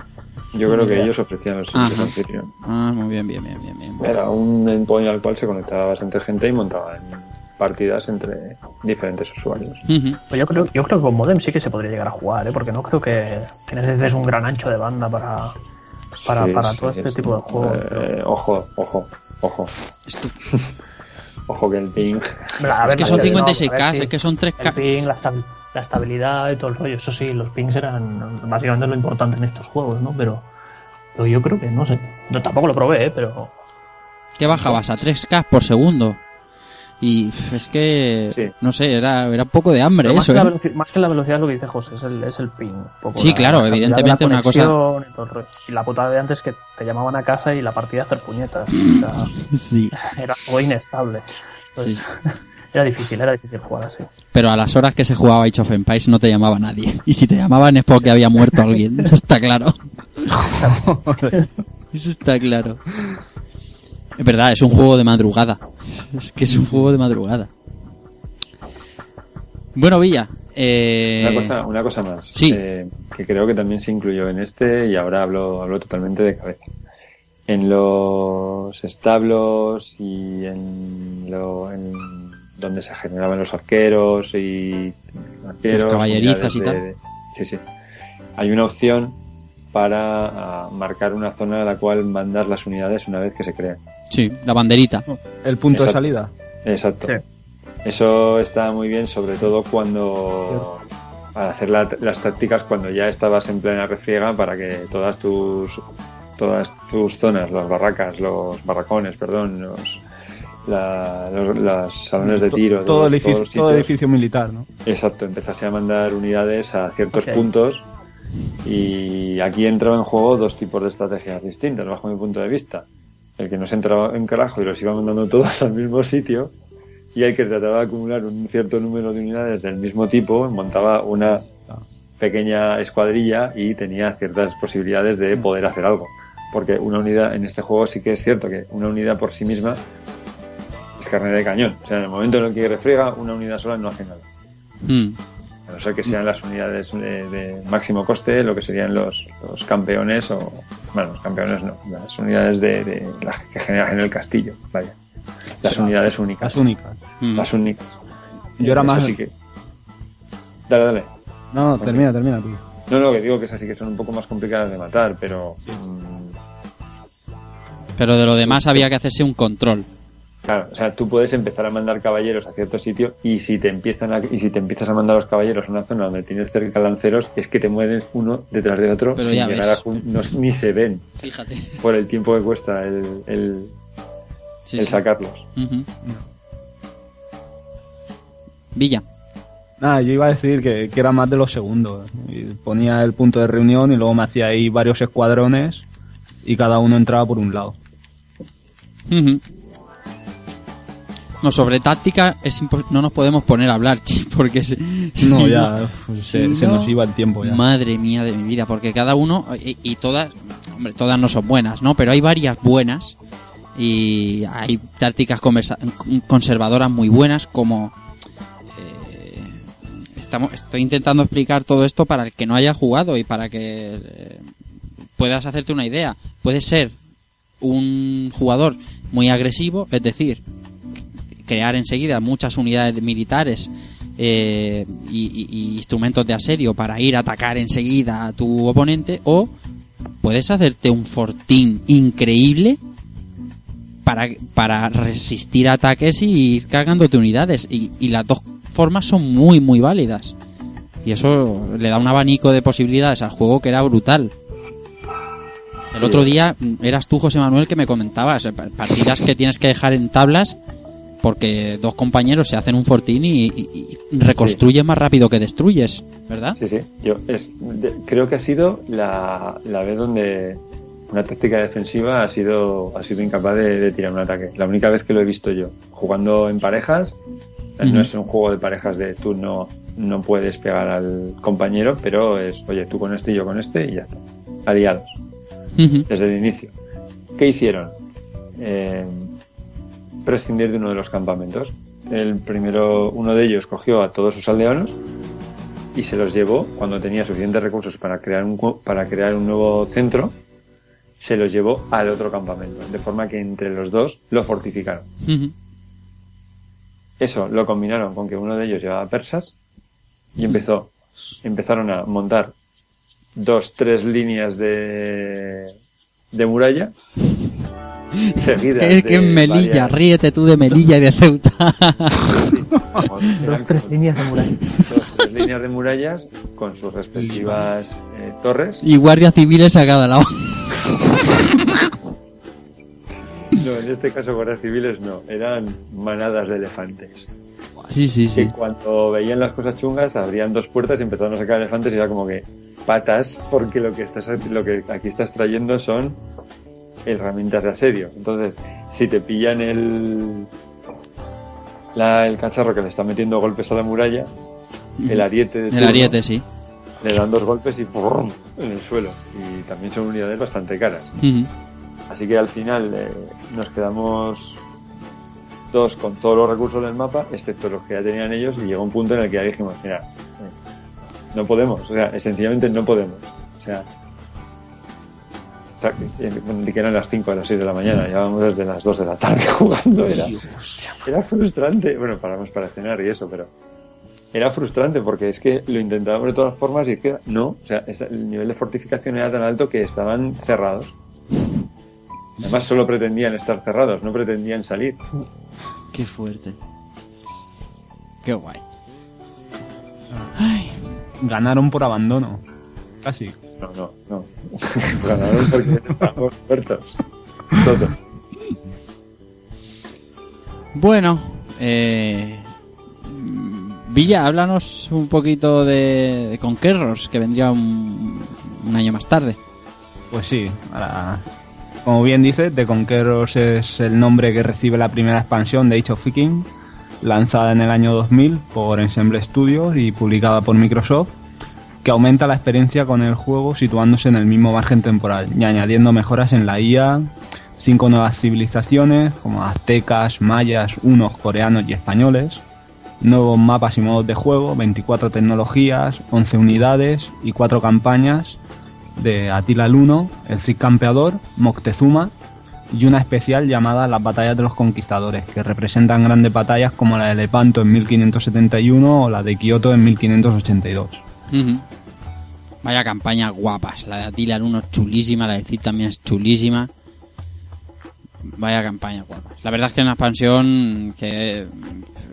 Yo creo que ellos ofrecían los servicios Ajá. de anfitrión. Ah, muy bien, bien, bien, bien, bien. Era un endpoint al cual se conectaba bastante gente y montaban partidas entre diferentes usuarios. Ujú. Pues yo creo, yo creo que con modem sí que se podría llegar a jugar, ¿eh? porque no creo que, que necesites un gran ancho de banda para, para, Sí, para sí, todo este sí. tipo de juegos. Eh, ojo, ojo, ojo. *laughs* ojo que el ping. A Es ver, que son no, a ver, 56K, sí. es que son El 3K. ping, la, la estabilidad y todo el rollo. Eso sí, los pings eran básicamente lo importante en estos juegos, ¿no? Pero, pero yo creo que, no sé. Yo tampoco lo probé, ¿eh? pero que bajabas a 3K por segundo. Y es que, Sí. no sé, era, era un poco de hambre pero más, eso, que la ¿eh? veloci- más que la velocidad, lo que dice José, es el, es el ping. un poco Sí, la- claro, la evidentemente de la una cosa- Y, la putada de antes que te llamaban a casa y la partida hacer puñetas. O sea, *laughs* Sí. era algo inestable. Entonces, *laughs* era difícil, era difícil jugar así. Pero a las horas que se jugaba Age of Empires no te llamaba nadie. Y si te llamaban es porque había muerto alguien. *laughs* Eso está claro. Eso está claro. Es verdad, es un juego de madrugada. *laughs* Es que es un juego de madrugada. Bueno, Villa. Eh... Una cosa, una cosa más. Sí. eh, que creo que también se incluyó en este y ahora hablo, hablo totalmente de cabeza. En los establos y en, lo, en donde se generaban los arqueros y arqueros, Los caballerizas y tal. de- Sí, sí. Hay una opción para marcar una zona a la cual mandas las unidades una vez que se crean. Sí, la banderita. El punto Exacto. de salida. Exacto. Sí. Eso está muy bien, sobre todo cuando para hacer la- las tácticas cuando ya estabas en plena refriega para que todas tus todas tus zonas, las barracas, los barracones, perdón, los la- los, las salones de tiro, todo, todos- el edificio, todos todo militar, ¿no? Exacto, empezase a mandar unidades a ciertos puntos y aquí entraba en juego dos tipos de estrategias distintas, bajo mi punto de vista. El que no se entraba en carajo y los iba mandando todos *laughs* al mismo sitio y el que trataba de acumular un cierto número de unidades del mismo tipo montaba una pequeña escuadrilla y tenía ciertas posibilidades de poder hacer algo. Porque una unidad en este juego sí que es cierto que una unidad por sí misma es carne de cañón. O sea, en el momento en el que refriega, una unidad sola no hace nada. Mm. A no ser que sean las unidades de, de máximo coste, lo que serían los, los campeones o... Bueno, los campeones no, las unidades de, de las que generas en el castillo, vaya. Las unidades únicas. Las únicas. Mm. Las únicas. Yo era Eso más- sí que... Dale, dale. No, no, termina, termina tú. No, no, que digo que esas sí que son un poco más complicadas de matar, pero... mm, Pero de lo demás había que hacerse un control. Claro, o sea, tú puedes empezar a mandar caballeros a cierto sitio y si te empiezan a, y si te empiezas a mandar los caballeros a una zona donde tienes cerca lanceros, es que te mueres uno detrás de otro Pero sin ya llegar ves. a no- ni se ven Fíjate. por el tiempo que cuesta el, el, Sí, el sí. sacarlos. Villa. Nada, yo iba a decir que, que era más de los segundos. Y ponía el punto de reunión y luego me hacía ahí varios escuadrones y cada uno entraba por un lado. No, sobre táctica es no nos podemos poner a hablar, *laughs* chi, porque se, No, si ya se, nos iba el tiempo ya. Madre mía de mi vida, porque cada uno, y, y todas, hombre, todas no son buenas, ¿no? Pero hay varias buenas y hay tácticas conservadoras muy buenas como eh, estamos estoy intentando explicar todo esto para el que no haya jugado y para que eh, puedas hacerte una idea puede ser un jugador muy agresivo es decir crear enseguida muchas unidades militares eh, y, y- y instrumentos de asedio para ir a atacar enseguida a tu oponente o puedes hacerte un fortín increíble para, para resistir ataques y ir cargándote unidades. Y, y las dos formas son muy muy válidas. Y eso le da un abanico de posibilidades al juego que era brutal. El otro día mm, eras tú José Manuel que me comentabas eh, pa- partidas que tienes que dejar en tablas porque dos compañeros se hacen un fortín y, y- y reconstruyen más rápido que destruyes ¿verdad? Sí, sí. Yo es, de- creo que ha sido la, la vez donde una táctica defensiva ha sido, ha sido incapaz de, de tirar un ataque. La única vez que lo he visto yo. Jugando en parejas, no es un juego de parejas de tú no, no puedes pegar al compañero, pero es, oye, tú con este y yo con este y ya está. Aliados. Desde el inicio. ¿Qué hicieron? Eh, prescindir de uno de los campamentos. El primero, uno de ellos cogió a todos sus aldeanos y se los llevó cuando tenía suficientes recursos para crear un para crear un nuevo centro. Se los llevó al otro campamento, de forma que entre los dos lo fortificaron. Eso lo combinaron con que uno de ellos llevaba persas y empezó, empezaron a montar dos, tres líneas de, de muralla *laughs* seguidas Es que de Melilla, varias- ríete tú de Melilla y de Ceuta. vamos, Dos, tres líneas de muralla. dos, tres líneas de murallas con sus respectivas eh, torres. y guardias civiles a cada lado. No, en este caso guardias civiles no, eran manadas de elefantes. Sí, sí, que cuando veían las cosas chungas abrían dos puertas y empezaron a sacar elefantes y era como que patas porque lo que estás lo que aquí estás trayendo son herramientas de asedio entonces si te pillan el la- el cacharro que le está metiendo golpes a la muralla el ariete de El ariete, sí. le dan dos golpes y ¡pum! en el suelo y también son unidades bastante caras. Así que al final eh, nos quedamos todos con todos los recursos del mapa, excepto los que ya tenían ellos, y llegó un punto en el que ya dijimos, mira, eh, no podemos, o sea, sencillamente no podemos. O sea, sea, que, eran las 5 a las 6 de la mañana, llevábamos desde las 2 de la tarde *laughs* jugando, era, era frustrante. Bueno, paramos para cenar y eso, pero era frustrante porque es que lo intentábamos de todas formas y es que no, o sea, el nivel de fortificación era tan alto que estaban cerrados. Además solo pretendían estar cerrados, no pretendían salir. Qué fuerte. Qué guay. Ganaron por abandono. Casi. No, no, no. *laughs* Ganaron porque estábamos muertos. Todo. Bueno, eh, Villa, háblanos un poquito de, de Conquerors, que vendría un, un año más tarde. Pues sí, ahora, como bien dice, The Conquerors es el nombre que recibe la primera expansión de Age of Viking, lanzada en el año 2000 por Ensemble Studios y publicada por Microsoft, que aumenta la experiencia con el juego situándose en el mismo margen temporal y añadiendo mejoras en la IA, cinco nuevas civilizaciones como aztecas, mayas, unos coreanos y españoles, nuevos mapas y modos de juego, 24 tecnologías, 11 unidades y cuatro campañas de Atila el Uno, el Cid Campeador, Moctezuma y una especial llamada Las Batallas de los Conquistadores, que representan grandes batallas como la de Lepanto en 1571 o la de Kioto en 1582. Vaya campaña guapas. La de el 1 es chulísima, la de Cid también es chulísima. Vaya campaña guapas. La verdad es que es una expansión que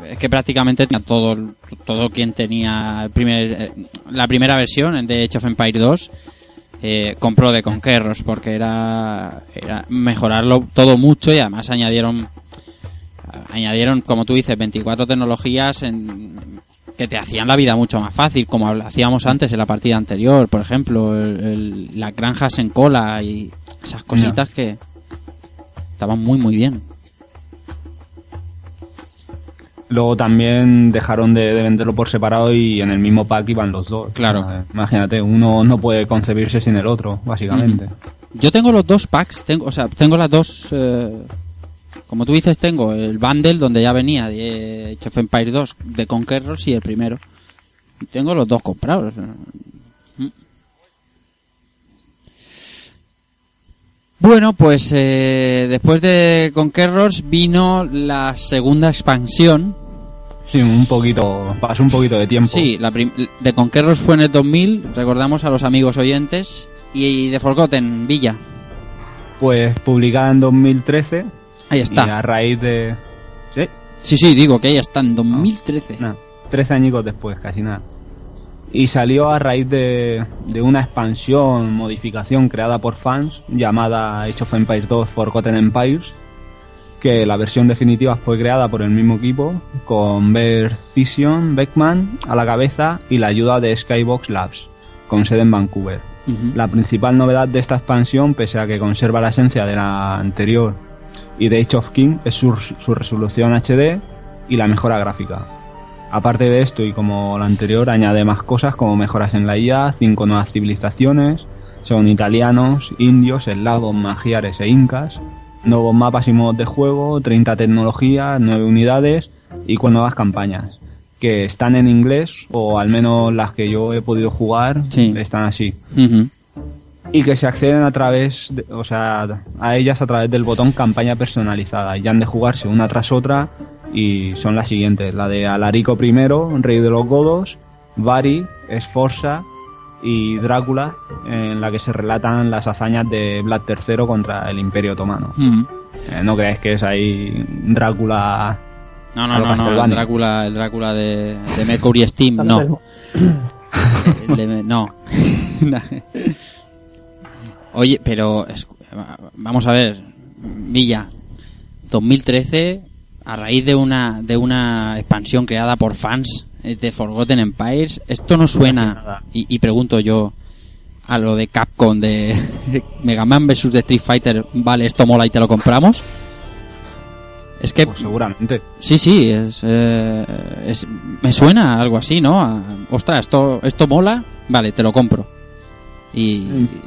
es que prácticamente tenía todo todo quien tenía eh, la primera versión de Age of Empire 2 eh, compró de Conquerros porque era, era mejorarlo todo mucho y además añadieron añadieron como tú dices 24 tecnologías en, que te hacían la vida mucho más fácil, como hacíamos antes en la partida anterior, por ejemplo, el- el- las granjas en cola y esas cositas que estaban muy muy bien. Luego también dejaron de, de venderlo por separado y en el mismo pack iban los dos. Claro. Imagínate, uno no puede concebirse sin el otro, básicamente. Yo tengo los dos packs, tengo, o sea, tengo las dos, eh, como tú dices, tengo el bundle donde ya venía de of Empires 2 de Conquerors y el primero. Y tengo los dos comprados. Mm. Bueno, pues eh, después de Conquerors vino la segunda expansión. Sí, un poquito, pasó un poquito de tiempo. Sí, la de Conquerors fue en el 2000, recordamos a los amigos oyentes. Y de Forgotten, Villa. Pues publicada en 2013 Ahí y está. a raíz de... ¿Sí? Sí, sí, digo que ahí está, en 2013. No, 13 añicos después, casi nada. Y salió a raíz de, de una expansión, modificación creada por fans llamada Age of Empires 2 Forgotten Empires, que la versión definitiva fue creada por el mismo equipo, con Vercision Beckman a la cabeza y la ayuda de Skybox Labs, con sede en Vancouver. La principal novedad de esta expansión, pese a que conserva la esencia de la anterior y de Age of King, es su, su resolución HD y la mejora gráfica. Aparte de esto y como la anterior, añade más cosas como mejoras en la IA, cinco nuevas civilizaciones, son italianos, indios, eslavos, magiares e incas, nuevos mapas y modos de juego, 30 tecnologías, 9 unidades y con nuevas campañas, que están en inglés, o al menos las que yo he podido jugar, Sí. están así. Y que se acceden a través, de- o sea, a ellas a través del botón campaña personalizada y han de jugarse una tras otra y son las siguientes, la de Alarico I, Rey de los Godos, Vari, Esforza y Drácula, en la que se relatan las hazañas de Vlad III contra el Imperio Otomano. Ujú. Eh, no creáis que es ahí Drácula... No, no, no, no, el. Drácula, el Drácula de, de Mercury Steam, no. El de- no. *laughs* *laughs* Oye, pero es- vamos a ver, Villa, 2013, a raíz de una de una expansión creada por fans eh, de Forgotten Empires, esto no suena y, y pregunto yo a lo de Capcom de *laughs* Mega Man vs de Street Fighter, vale, esto mola y te lo compramos. Es que Pues seguramente. Sí, sí, es, eh, es- me suena algo así, ¿no? A, ostras, esto, esto mola, vale, te lo compro. Y,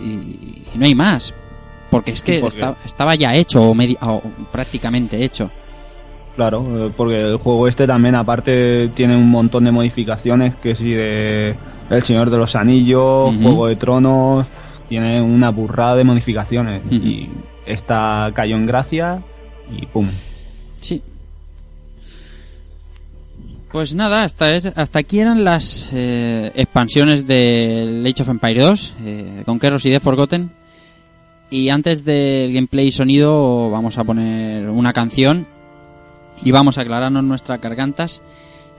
y- y no hay más. Porque es que porque- estaba ya hecho o, o prácticamente hecho. Claro, eh, porque el juego este también aparte tiene un montón de modificaciones que sí de El Señor de los Anillos. Juego de Tronos, tiene una burrada de modificaciones y esta cayó en gracia y pum. Sí. Pues nada, hasta, hasta aquí eran las eh, expansiones de Age of Empire 2, eh, Conquerors y The Forgotten. Y antes del gameplay y sonido vamos a poner una canción y vamos a aclararnos nuestras gargantas.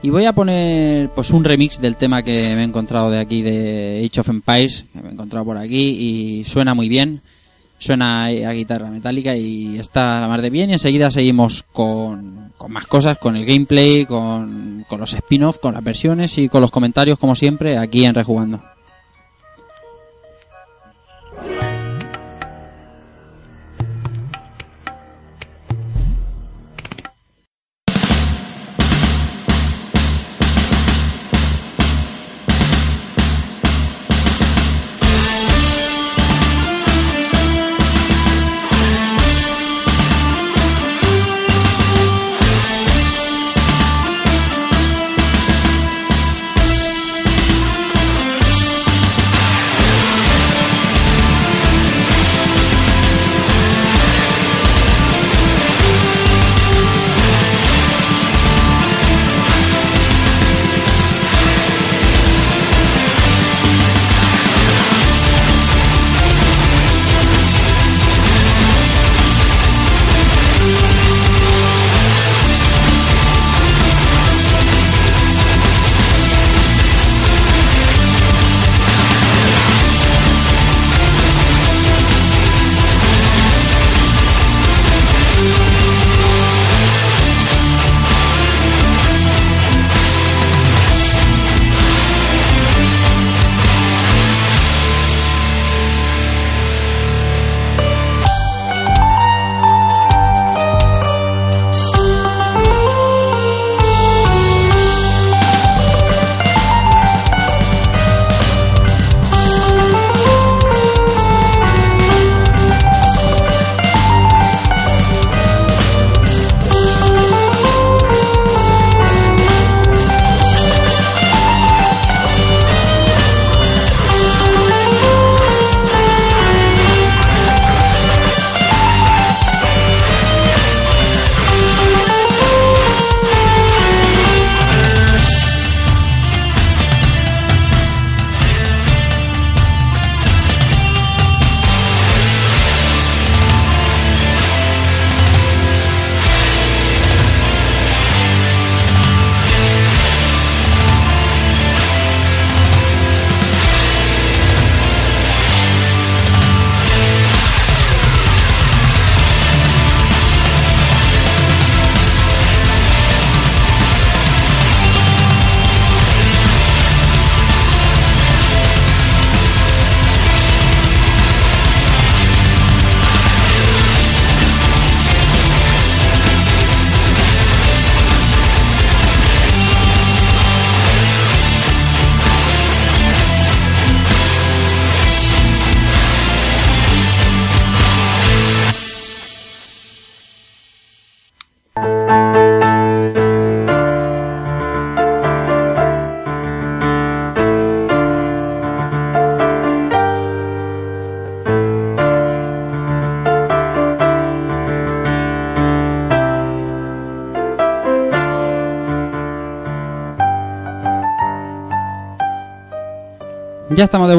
Y voy a poner pues un remix del tema que me he encontrado de aquí de Age of Empires, que me he encontrado por aquí y suena muy bien. Suena a guitarra metálica y está la mar de bien. Y enseguida seguimos con, con más cosas, con el gameplay, con, con los spin-off, con las versiones y con los comentarios, como siempre, aquí en Rejugando.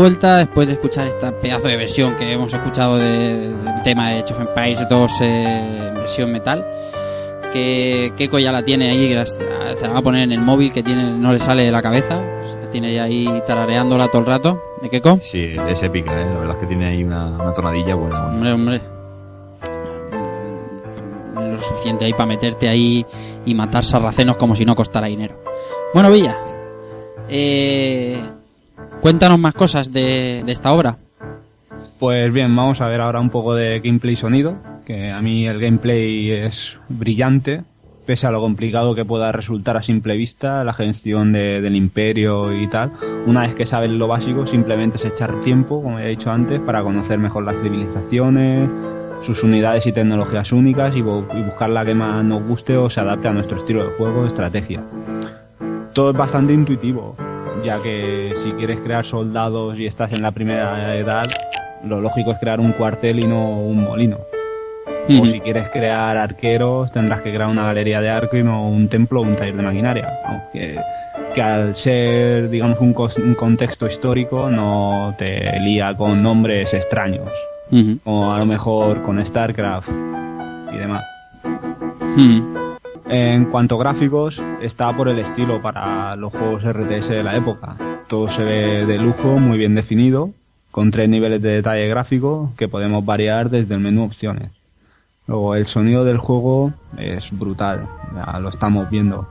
Vuelta después de escuchar esta pedazo de versión que hemos escuchado de- del tema de Age of Empires 2 eh, versión metal. Que Keiko ya la tiene ahí, se la va a poner en el móvil que tiene no le sale de la cabeza. La tiene ya ahí tarareándola todo el rato. ¿De Keiko? Sí, es épica, ¿eh? la verdad es que tiene ahí una, una tonadilla buena. buena. Hombre, hombre. Lo suficiente ahí para meterte ahí y matar sarracenos como si no costara dinero. Bueno, Villa. Eh, cuéntanos más cosas de, de esta obra. Pues bien, vamos a ver ahora un poco de gameplay sonido, que a mí el gameplay es brillante, pese a lo complicado que pueda resultar a simple vista la gestión de- del imperio y tal. Una vez que sabes lo básico, simplemente es echar tiempo, como he dicho antes, para conocer mejor las civilizaciones, sus unidades y tecnologías únicas y, y buscar la que más nos guste o se adapte a nuestro estilo de juego o estrategia. Todo es bastante intuitivo, ya que si quieres crear soldados y estás en la primera edad, lo lógico es crear un cuartel y no un molino. O si quieres crear arqueros, tendrás que crear una galería de arco y no un templo o un taller de maquinaria. Aunque que al ser, digamos, un, un contexto histórico no te lía con nombres extraños. Como a lo mejor con StarCraft y demás. En cuanto a gráficos, está por el estilo para los juegos RTS de la época. Todo se ve de lujo, muy bien definido, con tres niveles de detalle gráfico que podemos variar desde el menú opciones. Luego, el sonido del juego es brutal, ya lo estamos viendo.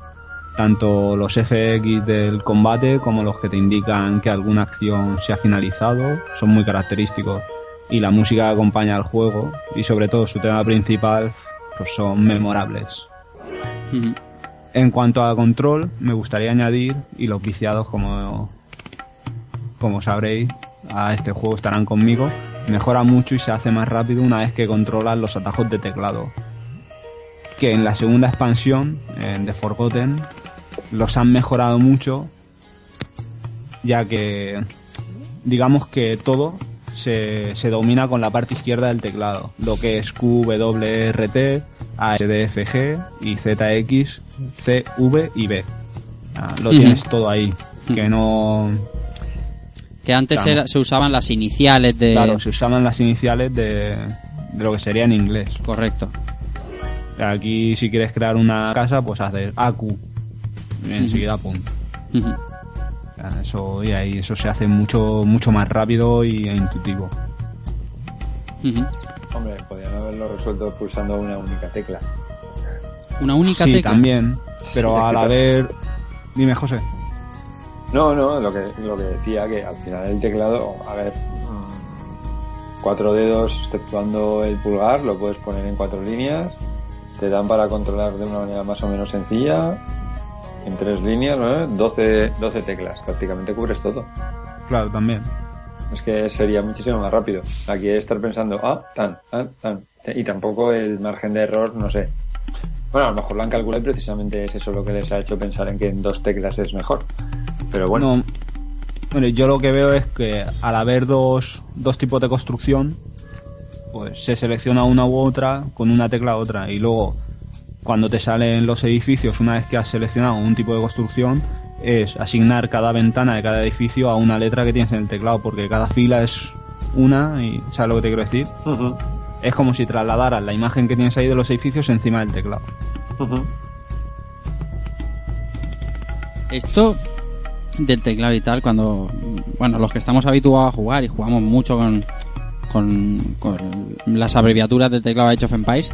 Tanto los FX del combate como los que te indican que alguna acción se ha finalizado son muy característicos. Y la música que acompaña al juego, y sobre todo su tema principal, pues son memorables. En cuanto a control, me gustaría añadir, y los viciados como, como sabréis, a este juego estarán conmigo, mejora mucho y se hace más rápido una vez que controlas los atajos de teclado. Que en la segunda expansión, en The Forgotten, los han mejorado mucho, ya que digamos que todo se, se domina con la parte izquierda del teclado, lo que es Q, W, T, A, S, D, F, G y Z, X, C, V y B. Ah, lo Ujú. tienes todo ahí, que no... Que antes Claro. era- se usaban las iniciales de... Claro, se usaban las iniciales de, de lo que sería en inglés. Correcto. Aquí si quieres crear una casa, pues haces AQ. Y enseguida, pum. Eso, y ahí eso se hace mucho, mucho más rápido y e intuitivo. Ujú. Hombre, podrían haberlo resuelto pulsando una única tecla. Una única sí, tecla. también. Pero Sí, al haber... Dime, José. No, no, lo que, lo que decía, que al final el teclado, a ver, mm, cuatro dedos exceptuando el pulgar, lo puedes poner en cuatro líneas, te dan para controlar de una manera más o menos sencilla, en tres líneas, ¿no? 12, 12 teclas, prácticamente cubres todo. Claro, también. Es que sería muchísimo más rápido. Aquí estar pensando, ah, tan, tan, tan. Y tampoco el margen de error, no sé. Bueno, a lo mejor lo han calculado y precisamente es eso lo que les ha hecho pensar en que en dos teclas es mejor. Pero bueno, Bueno, bueno, yo lo que veo es que al haber dos, dos tipos de construcción, pues se selecciona una u otra con una tecla u otra. Y luego, cuando te salen los edificios, una vez que has seleccionado un tipo de construcción, es asignar cada ventana de cada edificio a una letra que tienes en el teclado, porque cada fila es una, y ¿sabes lo que te quiero decir? Es como si trasladaras la imagen que tienes ahí de los edificios encima del teclado. Esto del teclado y tal, cuando. Bueno, los que estamos habituados a jugar y jugamos mucho con, con, con las abreviaturas del teclado de Age of Empires.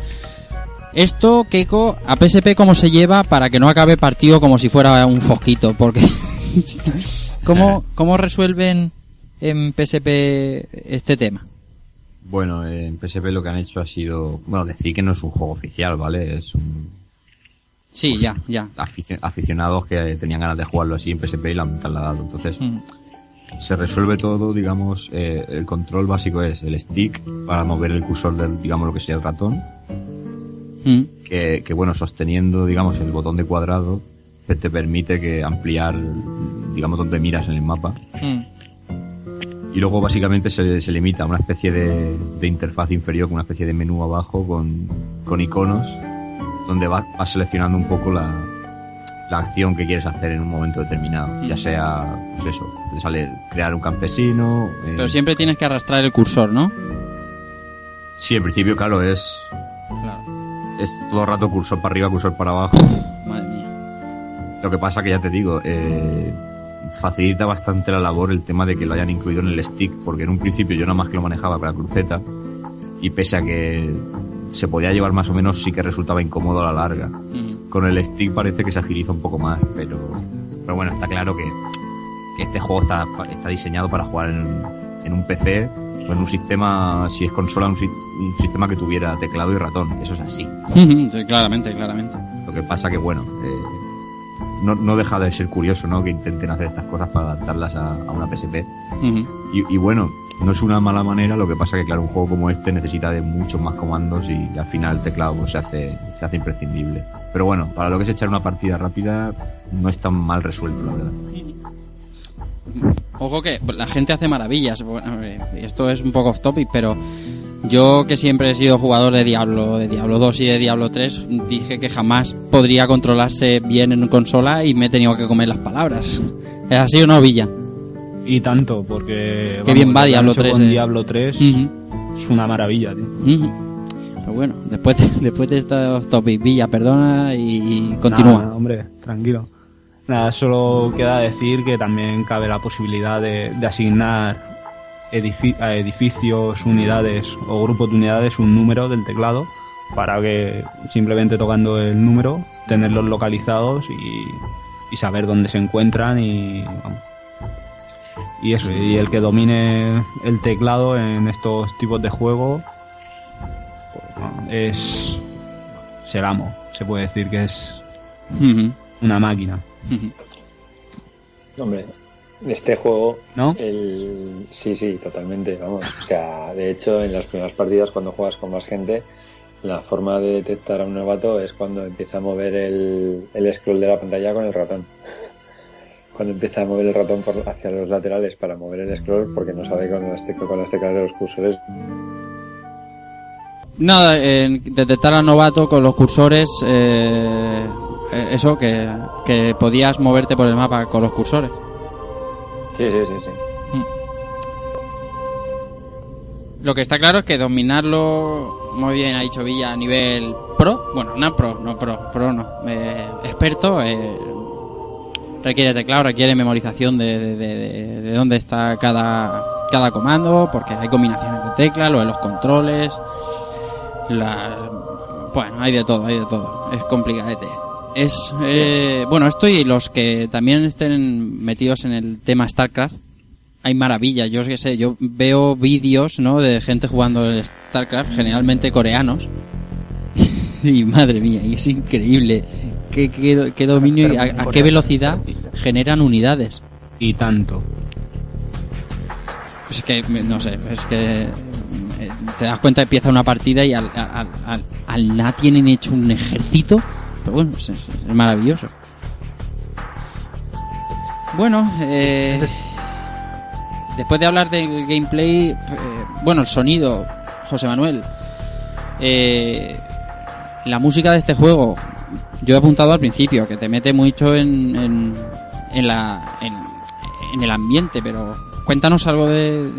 Esto, Keiko, a PSP, ¿cómo se lleva para que no acabe partido como si fuera un fosquito? Porque. *laughs* ¿Cómo, *laughs* ¿Cómo resuelven en PSP este tema? Bueno, en PSP lo que han hecho ha sido, bueno, decir que no es un juego oficial, ¿vale? Es un Sí, ya, ya. afici- aficionados que tenían ganas de jugarlo así en PSP y lo han trasladado. Entonces, Mm. se resuelve todo, digamos, eh, el control básico es el stick para mover el cursor del, digamos, lo que sería el ratón, Mm. que, que bueno, sosteniendo, digamos, el botón de cuadrado, te te permite que ampliar, digamos, donde miras en el mapa. Mm. Y luego básicamente se, se limita a una especie de, de interfaz inferior con una especie de menú abajo con, con iconos donde va, va seleccionando un poco la, la acción que quieres hacer en un momento determinado. Ya sea, pues eso, te sale crear un campesino. eh, Pero siempre tienes que arrastrar el cursor, ¿no? Sí, en principio, claro, es, Claro. Es todo el rato cursor para arriba, cursor para abajo. Madre mía. Lo que pasa que ya te digo, eh, facilita bastante la labor el tema de que lo hayan incluido en el stick, porque en un principio yo nada más que lo manejaba con la cruceta y pese a que se podía llevar más o menos, sí que resultaba incómodo a la larga. Con el stick parece que se agiliza un poco más, pero, pero bueno, está claro que, que este juego está, está diseñado para jugar en, en un PC en un sistema, si es consola, un, un sistema que tuviera teclado y ratón. Eso es así. *laughs* Sí, claramente, claramente. Lo que pasa que, bueno, eh, no, no deja de ser curioso, ¿no? Que intenten hacer estas cosas para adaptarlas a, a una PSP. Y bueno, no es una mala manera, lo que pasa que, claro, un juego como este necesita de muchos más comandos y al final el teclado pues, se, hace, se hace imprescindible. Pero bueno, para lo que es echar una partida rápida, no es tan mal resuelto, la verdad. Ojo que la gente hace maravillas. Esto es un poco off topic, pero yo que siempre he sido jugador de Diablo, de Diablo 2 y de Diablo 3, dije que jamás podría controlarse bien en consola y me he tenido que comer las palabras. ¿Es así o no, Villa? Y tanto, porque. Qué bien va Diablo hecho 3, Con eh. Diablo 3 Ujú, es una maravilla, tío. Pero bueno, después de, *laughs* después de estos topics, Villa, perdona y, y continúa. Hombre, tranquilo. Nada, solo queda decir que también cabe la posibilidad de, de asignar edifi- a edificios, unidades o grupos de unidades un número del teclado para que simplemente tocando el número tenerlos localizados y, y saber dónde se encuentran y vamos. y eso y el que domine el teclado en estos tipos de juego pues, es el amo se puede decir que es una máquina ujú. Hombre, este juego, ¿No? el... sí, sí, totalmente, vamos. O sea, de hecho, en las primeras partidas, cuando juegas con más gente, la forma de detectar a un novato es cuando empieza a mover el, el scroll de la pantalla con el ratón. Cuando empieza a mover el ratón por- hacia los laterales para mover el scroll, porque no sabe con las, con las teclas de los cursores. Nada, en detectar al novato con los cursores, eh, eh, eso, que, que podías moverte por el mapa con los cursores. Sí, sí, sí, sí. Lo que está claro es que dominarlo muy bien, ha dicho Villa, a nivel pro, bueno, no pro, no pro, pro no, eh, experto, eh, requiere teclado, requiere memorización de, de, de- de dónde está cada, cada comando, porque hay combinaciones de teclas, lo de los controles, la, bueno, hay de todo, hay de todo, es complicadete. Es, eh, bueno, esto y los que también estén metidos en el tema StarCraft, hay maravillas. Yo qué sé, yo veo vídeos, ¿no? De gente jugando el StarCraft, generalmente coreanos. *laughs* y madre mía, y es increíble. Qué, qué- qué dominio y a, a qué velocidad generan unidades. y tanto Es que, no sé, es que eh, te das cuenta, empieza una partida y al, al, al, al tienen hecho un ejército. Pero bueno, es, maravilloso. Bueno, eh, después de hablar del gameplay, eh, bueno, el sonido, José Manuel, eh, la música de este juego, yo he apuntado al principio que te mete mucho en, en, en la, en, en el ambiente, pero cuéntanos algo de,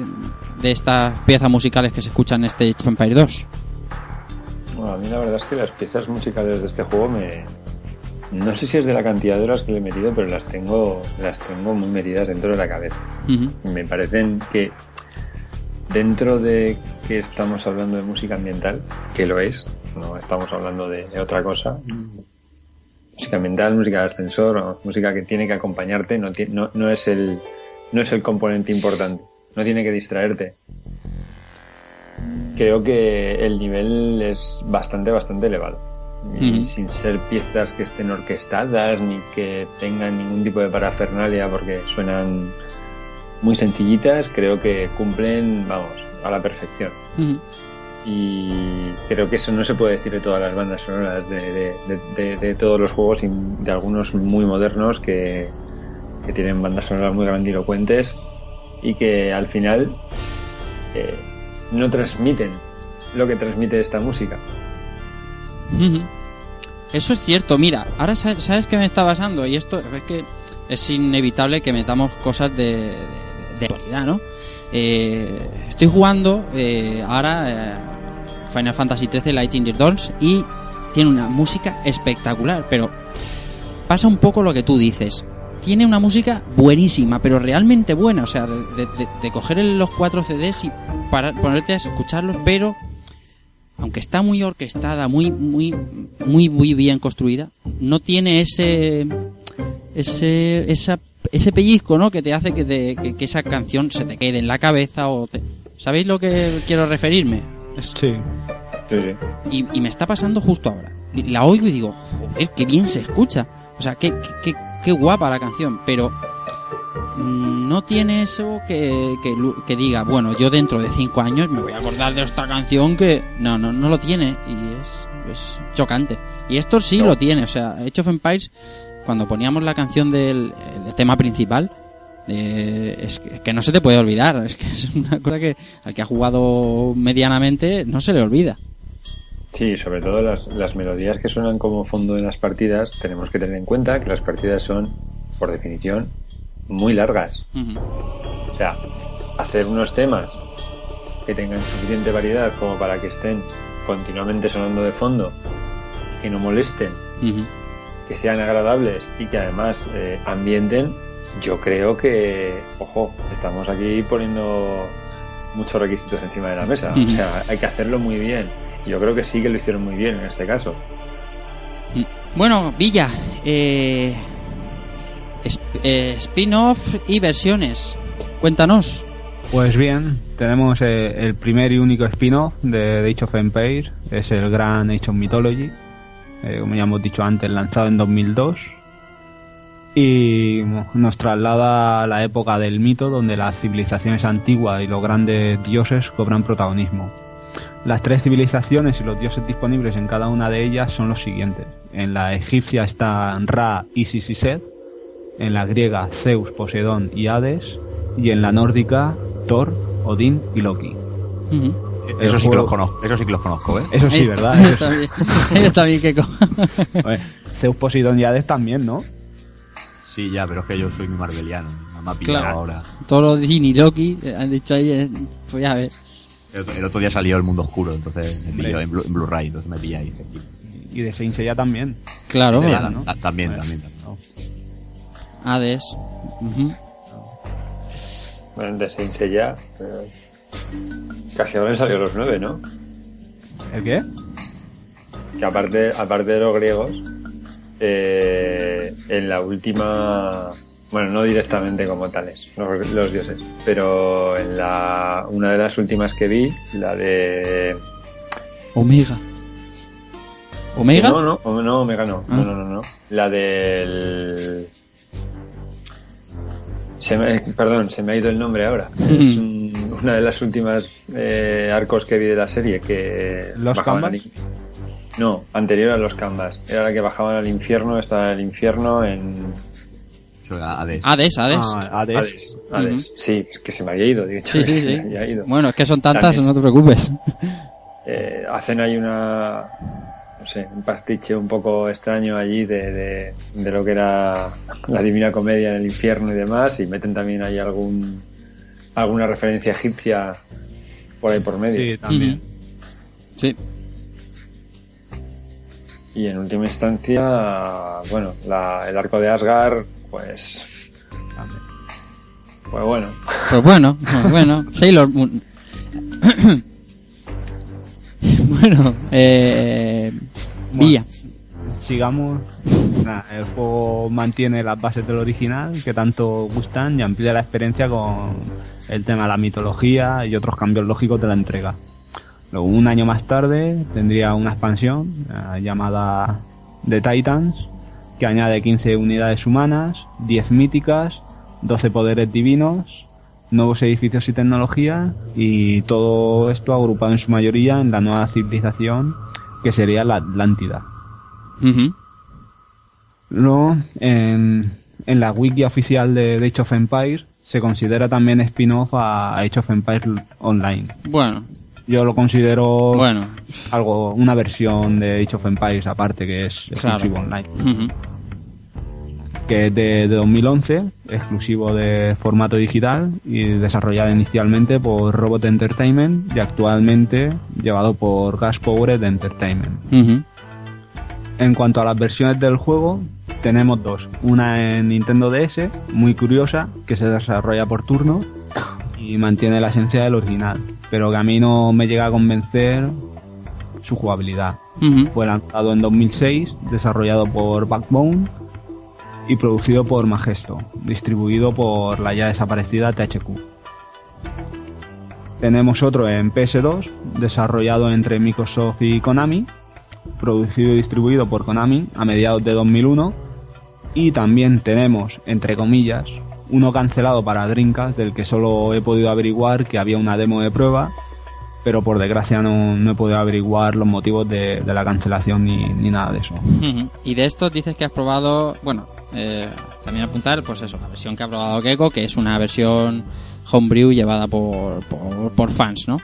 de estas piezas musicales que se escuchan en este Age of Empires 2. Bueno, a mí la verdad es que las piezas musicales de este juego me... No sé si es de la cantidad de horas que le he metido, pero las tengo, las tengo muy metidas dentro de la cabeza. Me parecen que dentro de que estamos hablando de música ambiental, que lo es, no estamos hablando de, de otra cosa. Música ambiental, música de ascensor, o música que tiene que acompañarte, no, no, no es el no es el componente importante, no tiene que distraerte. Creo que el nivel es bastante, bastante elevado. Y sin ser piezas que estén orquestadas ni que tengan ningún tipo de parafernalia porque suenan muy sencillitas, creo que cumplen, vamos, a la perfección. Y creo que eso no se puede decir de todas las bandas sonoras de, de- de- de- de todos los juegos y de algunos muy modernos que, que tienen bandas sonoras muy grandilocuentes y que al final eh, no transmiten lo que transmite esta música. Eso es cierto, mira, ahora sa- sabes qué me está pasando y esto es que es inevitable que metamos cosas de, de, actualidad, ¿no? Eh, estoy jugando eh, ahora eh, Final Fantasy XIII Lightning Dawns y tiene una música espectacular, pero pasa un poco lo que tú dices. Tiene una música buenísima, pero realmente buena, o sea, de, de- de coger los cuatro CDs y para, ponerte a escucharlos, pero aunque está muy orquestada, muy, muy, muy, muy bien construida, no tiene ese, ese, esa, ese pellizco, ¿no? Que te hace que, te- que, que esa canción se te quede en la cabeza o te- ¿sabéis lo que quiero referirme? Es- Sí. Sí, sí. y, y me está pasando justo ahora. La oigo y digo, joder, qué bien se escucha. O sea, qué, qué, qué- guapa la canción, pero mm, no tiene eso que, que, diga, bueno, yo dentro de cinco años me voy a acordar de esta canción que... No, no, no lo tiene y es, es chocante. Y esto sí lo tiene, o sea, Age of Empires, cuando poníamos la canción del el tema principal, eh, es, que, es que no se te puede olvidar, es que es una cosa que al que ha jugado medianamente no se le olvida. Sí, sobre todo las, las melodías que suenan como fondo en las partidas, tenemos que tener en cuenta que las partidas son, por definición, muy largas. O sea, hacer unos temas que tengan suficiente variedad como para que estén continuamente sonando de fondo, que no molesten, que sean agradables y que además eh, ambienten, yo creo que, ojo, estamos aquí poniendo muchos requisitos encima de la mesa. O sea, hay que hacerlo muy bien. Yo creo que sí que lo hicieron muy bien en este caso. Bueno, Villa, eh, eh, spin-off y versiones. Cuéntanos. Pues bien, tenemos eh, el primer y único spin-off de Age of Empires, es el gran Age of Mythology, eh, como ya hemos dicho antes, lanzado en 2002 y nos traslada a la época del mito donde las civilizaciones antiguas y los grandes dioses cobran protagonismo. Las tres civilizaciones y los dioses disponibles en cada una de ellas son los siguientes. En la egipcia están Ra, Isis y Set, en la griega Zeus, Poseidón y Hades, y en la nórdica Thor, Odín y Loki. Ujú. Eso sí que los conozco, eso sí que los conozco, ¿eh? Eso sí, ¿verdad? Eso *laughs* está bien. Está bien que *laughs* Oye, Zeus, Poseidón y Hades también, ¿no? Sí, ya, pero es que yo soy muy marveliano. Me ha pillado Claro. ahora. Todos los Disney y Loki eh, han dicho ahí, eh, pues ya ves. El otro, día salió El Mundo Oscuro, entonces me pilló en, Blu- en Blu-ray, entonces me pilláis. Y de Saint Seiya también. Claro, De ¿no? Ah, También, Bueno, también, también. no. Hades. Ujú. Bueno, de Saint Seiya, eh, casi ahora han salido los nueve, ¿no? ¿El qué? Que aparte, aparte de los griegos, eh, en la última, bueno, no directamente como tales, los, los dioses, pero en la, una de las últimas que vi, la de... Omega. ¿Omega? No, no, o- no, Omega no, Ah. no, no, no, no. La del... Se me, perdón, se me ha ido el nombre ahora. Es un- una de las últimas eh, arcos que vi de la serie que ¿Los Canvas? No, anterior a los Canvas. Era la que bajaban al infierno, estaba en el infierno en Hades. Hades, Hades. Ah, Hades. Hades. Hades. Ujú. Sí, es que se me había ido, de hecho, sí, sí, *laughs* sí. me había ido. Bueno, es que son tantas, También. no te preocupes. Eh, hacen ahí una no sé, un pastiche un poco extraño allí de, de, de lo que era la Divina Comedia en el infierno y demás y meten también ahí algún alguna referencia egipcia por ahí por medio Sí, también. Sí. y en última instancia bueno la, el arco de Asgard pues pues bueno Pues bueno, pues bueno. *laughs* Sailor Moon. *coughs* bueno, eh. Villa. Sigamos. Nada, el juego mantiene las bases del original que tanto gustan y amplía la experiencia con el tema de la mitología y otros cambios lógicos de la entrega. Luego, un año más tarde, tendría una expansión eh, llamada The Titans, que añade 15 unidades humanas, 10 míticas, 12 poderes divinos, nuevos edificios y tecnología, y todo esto agrupado en su mayoría en la nueva civilización que sería la Atlántida. Ujú. Luego, en, en la wiki oficial de, de Age of Empires se considera también spin-off a Age of Empires Online. Bueno, Yo lo considero Bueno, algo, una versión de Age of Empires aparte que es Claro. exclusivo online. que es de, de 2011, exclusivo de formato digital y desarrollado inicialmente por Robot Entertainment y actualmente llevado por Gas Powered Entertainment. En cuanto a las versiones del juego, tenemos dos. Una en Nintendo DS, muy curiosa, que se desarrolla por turno y mantiene la esencia del original, pero que a mí no me llega a convencer su jugabilidad. Fue lanzado en 2006, desarrollado por Backbone y producido por Majesto, distribuido por la ya desaparecida THQ. Tenemos otro en PS2, desarrollado entre Microsoft y Konami, producido y distribuido por Konami a mediados de 2001. Y también tenemos, entre comillas, uno cancelado para Dreamcast, del que solo he podido averiguar que había una demo de prueba, pero por desgracia no, no he podido averiguar los motivos de, de la cancelación ni, ni nada de eso. Y de esto dices que has probado, bueno, eh, también apuntar, pues eso, la versión que ha probado Gecko, que es una versión homebrew llevada por, por, por fans, ¿no?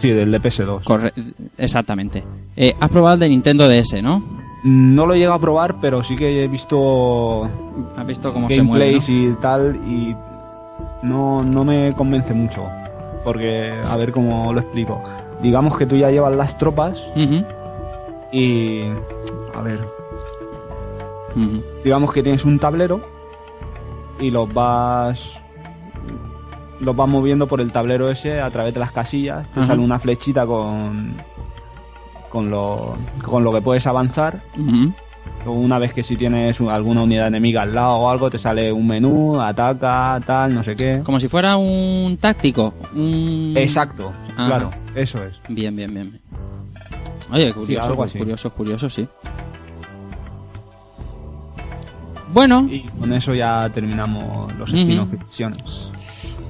Sí, del de PS2. Corre- exactamente. Eh, has probado el de Nintendo DS, ¿no? No lo he llegado a probar, pero sí que he visto Has visto cómo se mueve, y tal y no, no me convence mucho. Porque, a ver cómo lo explico. Digamos que tú ya llevas las tropas y... A ver, digamos que tienes un tablero y los vas los vas moviendo por el tablero ese a través de las casillas te sale una flechita con con lo con lo que puedes avanzar una vez que si tienes alguna unidad enemiga al lado o algo te sale un menú ataca tal no sé qué Como si fuera un táctico. Un... exacto Ajá. claro eso es Bien, bien, bien. Oye, curioso, algo así. curioso, curioso, sí. Bueno, y con eso ya terminamos los y misiones.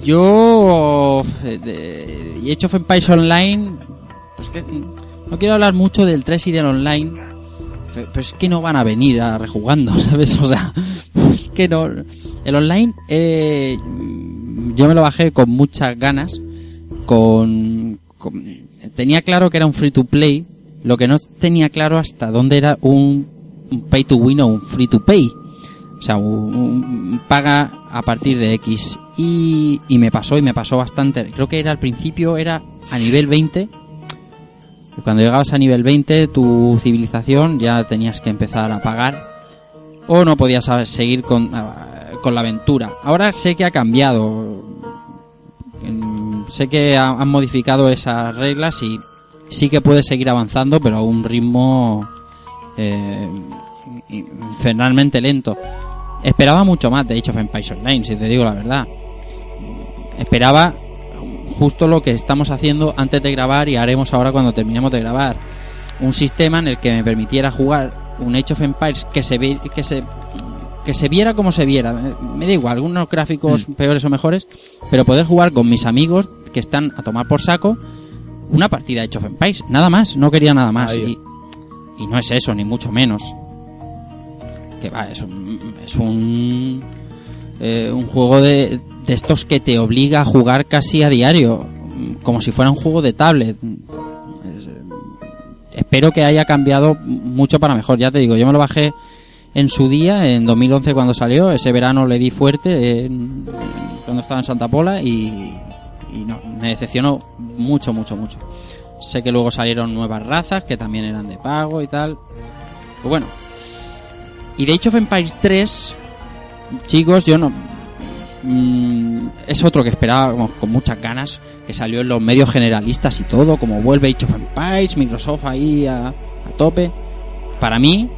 yo eh, de- y Age of Empires Online, pues que no quiero hablar mucho del 3 y del online, pe- pero es que no van a venir a rejugando, *laughs* ¿sabes? O sea, es que no. El online, eh, yo me lo bajé con muchas ganas, con, tenía claro que era un free to play, lo que no tenía claro hasta dónde era un, un pay to win o un free to pay. O sea, un, un- paga a partir de X. Y, y me pasó, y me pasó bastante. Creo que era al principio, era a nivel 20. Cuando llegabas a nivel 20, tu civilización ya tenías que empezar a pagar. O no podías seguir con, a- con la aventura. Ahora sé que ha cambiado. Sé que ha- han modificado esas reglas y sí que puedes seguir avanzando, pero a un ritmo eh, infernalmente lento. Esperaba mucho más de Age of Empires Online, si te digo la verdad. Esperaba justo lo que estamos haciendo antes de grabar y haremos ahora cuando terminemos de grabar. Un sistema en el que me permitiera jugar un Age of Empires que se ve, que se que se viera como se viera. Me- da igual, algunos gráficos peores o mejores, pero poder jugar con mis amigos que están a tomar por saco una partida de Age of Empires, nada más, no quería nada más. Y, y no es eso, ni mucho menos. Que va, es un, es un, eh, un juego de, estos que te obliga a jugar casi a diario, como si fuera un juego de tablet. Es, eh, espero que haya cambiado mucho para mejor, ya te digo, yo me lo bajé en su día, en 2011 cuando salió, ese verano le di fuerte en- cuando estaba en Santa Pola y, y no, me decepcionó mucho, mucho, mucho. Sé que luego salieron nuevas razas que también eran de pago y tal. Pues bueno. Y de Age of Empires 3, chicos, yo no. Mm, es otro que esperábamos con muchas ganas, que salió en los medios generalistas y todo, como vuelve Age of Empires, Microsoft ahí a, a tope. Para mí,